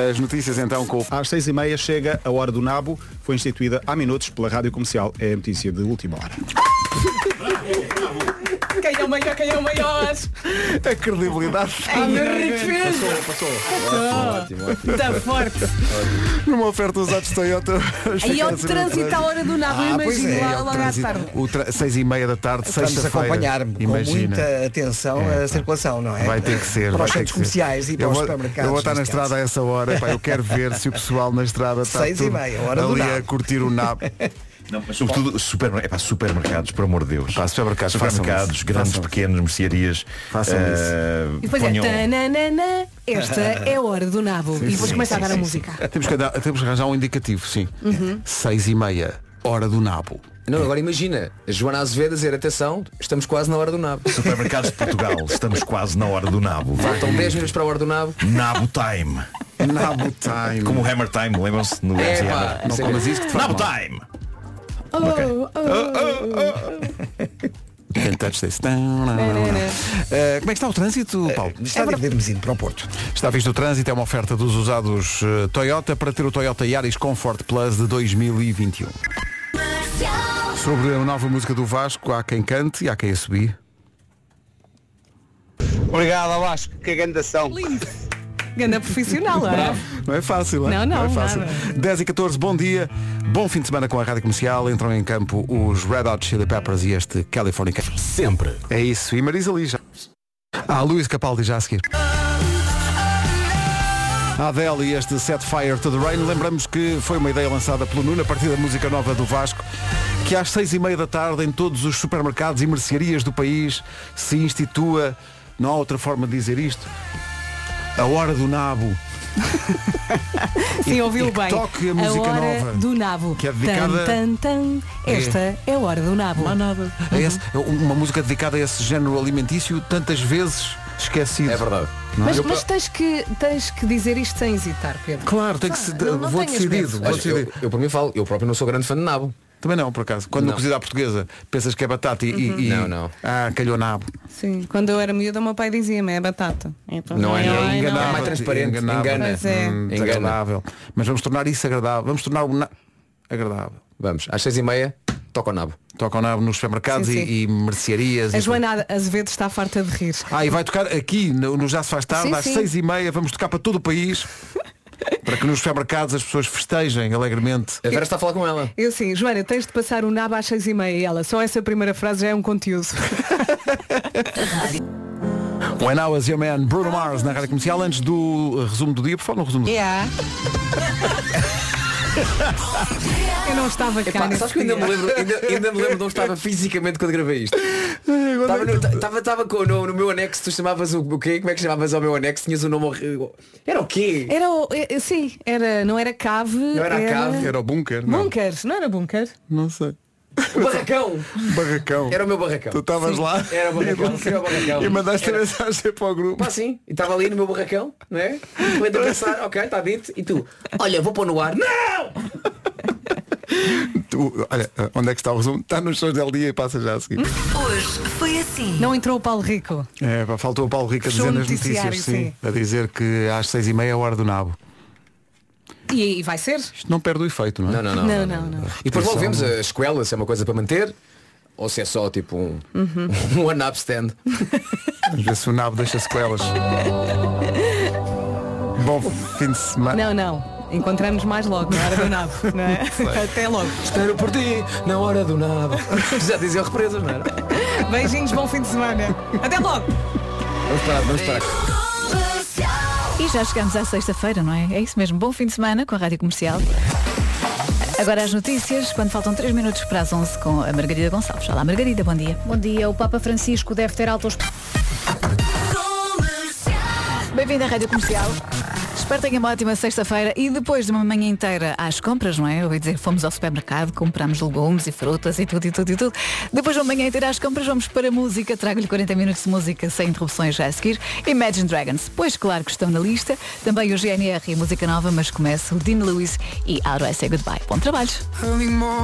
As notícias então com Às seis e meia chega a hora do nabo. Foi instituída há minutos pela Rádio Comercial. É a notícia de última hora. Quem é o maior, quem é o maior? A credibilidade. Fez. Passou, Ótimo, ótimo. Está forte. Numa oferta usados Toyota. Aí ao trânsito à hora do nabo, eu Ah, imagino é, lá, lá à tarde. O tra... seis e meia da tarde, Vamos sexta-feira. acompanhar com Imagina. muita atenção a circulação, não é? Vai ter que ser. Para vai os ter centros que ser. comerciais e para eu os vou, supermercados. Eu vou estar na estrada a essa hora. Eu quero ver se o pessoal na estrada está Seis e meia, hora do ali a curtir o nabo. Não, mas sobretudo supermer... é, pá, supermercados, por amor de Deus. Pá, supermercados, supermercados isso. grandes, Façam pequenos, mercearias. Façam eh, E depois ponham- é tananana, esta é a hora do nabo. e depois sim, começa a sim, dar a sim, música. Temos que, dar- temos que arranjar um indicativo, sim. Uhum. Seis e meia, hora do nabo. Não, agora imagina, a Joana Azevedo a dizer, atenção, estamos quase na hora do nabo. Supermercados de Portugal, estamos quase na hora do nabo. Faltam 10 minutos para a hora do nabo. Nabo time. Nabo time. Como o Hammer time, lembram-se no É, pá, não comas isso que te faz Nabo mal. time. Oh, Can't touch this. Eh, como é que está o trânsito, Paulo? Está a dividir-nos indo para o Porto. Está visto o trânsito, é uma oferta dos usados eh, Toyota para ter o Toyota Yaris Comfort Plus de 2021. Sobre a nova música do Vasco, há quem cante e há quem a subir. Obrigado, Vasco. Que grande ação. Ganda profissional, não é? Não é fácil, Não, é? não, é fácil. nada. 10 e 14, bom dia. Bom fim de semana com a Rádio Comercial. Entram em campo os Red Hot Chili Peppers e este California. Sempre. É isso. E Marisa Lija. Há Luís Capaldi já a seguir. A Adele e este Set Fire to the Rain. Lembramos que foi uma ideia lançada pelo Nuno a partir da música nova do Vasco, que às seis e meia da tarde em todos os supermercados e mercearias do país se institua, não há outra forma de dizer isto, a hora do nabo. Sim, ouviu e bem. toque a música hora nova. do nabo. Que é dedicada- Tan, tan, tan. Esta é. a hora do nabo. Não há nada. É esse- é uma música dedicada a esse género alimentício tantas vezes esquecido. É verdade. Mas, mas tens, que, tens que dizer isto sem hesitar, Pedro. Claro, tem que se, não- não vou decidido. Vou Olha, eu, decidido. eu por mim falo, eu próprio não sou grande fã de nabo. Também não, por acaso. Quando Não. no cozido à portuguesa pensas que é batata e, e- e- Não, não. Ah, calhou nabo. Sim, quando eu era miúda, o meu pai dizia-me, é batata. Então, Não é, não. É Enganava-te, mais transparente, enganava. engana. É. Hum, desagradável. Mas vamos tornar isso agradável. Vamos tornar o na... agradável. Vamos, às seis e meia, toca o nabo. Toca o nabo nos supermercados Sim, e- sim. E, mercearias. A e Joana Azevedo está farta de rir. Ah, e vai tocar aqui no, no Já se faz tarde, Sim, às sim. seis e meia, vamos tocar para todo o país. para que nos supermercados as pessoas festejem alegremente. A Vera está a falar com ela. Eu sim, Joana, tens de passar o nabo às seis e meia e ela. Só essa primeira frase já é um conteúdo. When I was your man, Bruno Mars na rádio comercial, antes do resumo do dia, por favor, no resumo do Yeah. Eu não estava cá Epá, sabes que ainda dia. me lembro, ainda, ainda me lembro de onde estava fisicamente quando gravei isto. Estava no, estava, estava com, no, no meu anexo, tu chamavas o, o quê? Como é que chamavas ao meu anexo? Tinhas o nome horrível. Era o quê? Era o, eh, sim, era, não era cave. Não era a cave? Era o bunker? Não, Bunker, não era bunker? não sei. O barracão. Barracão. Era o meu barracão. Tu estavas lá Era o barracão. Sim, era o barracão. e mandaste a Era- mensagem para o grupo. Pá, sim. E estava ali no meu barracão, não é? E a pensar, ok, está dito. E tu, olha, vou pôr no ar. Não! Tu, olha, onde é que está o resumo? Está nos shows del dia e passa já a seguir. Hoje foi assim. Não entrou o Paulo Rico. É, faltou o Paulo Rico a dizer o nas notícias, sim, sim. a dizer que às seis e meia é a hora do nabo. E, e vai ser? Isto não perde o efeito, não é? Não, não, não. Não, não, não. E depois logo vemos a escola, se é uma coisa para manter, ou se é só tipo um, Uhum. um one-up stand. Vamos ver se o nabo deixa sequelas. Bom fim de semana. Não, não. Encontramos mais logo na hora do nabo, não é? Até logo. Espero por ti na hora do nabo. Já dizia represas, não era? Beijinhos, bom fim de semana. Até logo. Vamos parar, vamos parar. E já chegamos à sexta-feira, não é? É isso mesmo. Bom fim de semana com a Rádio Comercial. Agora as notícias, quando faltam 3 minutos para as 11 com a Margarida Gonçalves. Olá, Margarida, bom dia. Bom dia. O Papa Francisco deve ter altos. Bem-vindo à Rádio Comercial. Tenha uma ótima sexta-feira e depois de uma manhã inteira às compras, não é? Eu ouvi dizer fomos ao supermercado, compramos legumes e frutas e tudo e tudo e tudo. Depois de uma manhã inteira às compras, vamos para a música. Trago-lhe 40 minutos de música sem interrupções já a seguir. Imagine Dragons, pois claro que estão na lista. Também o GNR e a música nova, mas começa o Dean Lewis e How Do Say Goodbye. Bom trabalho.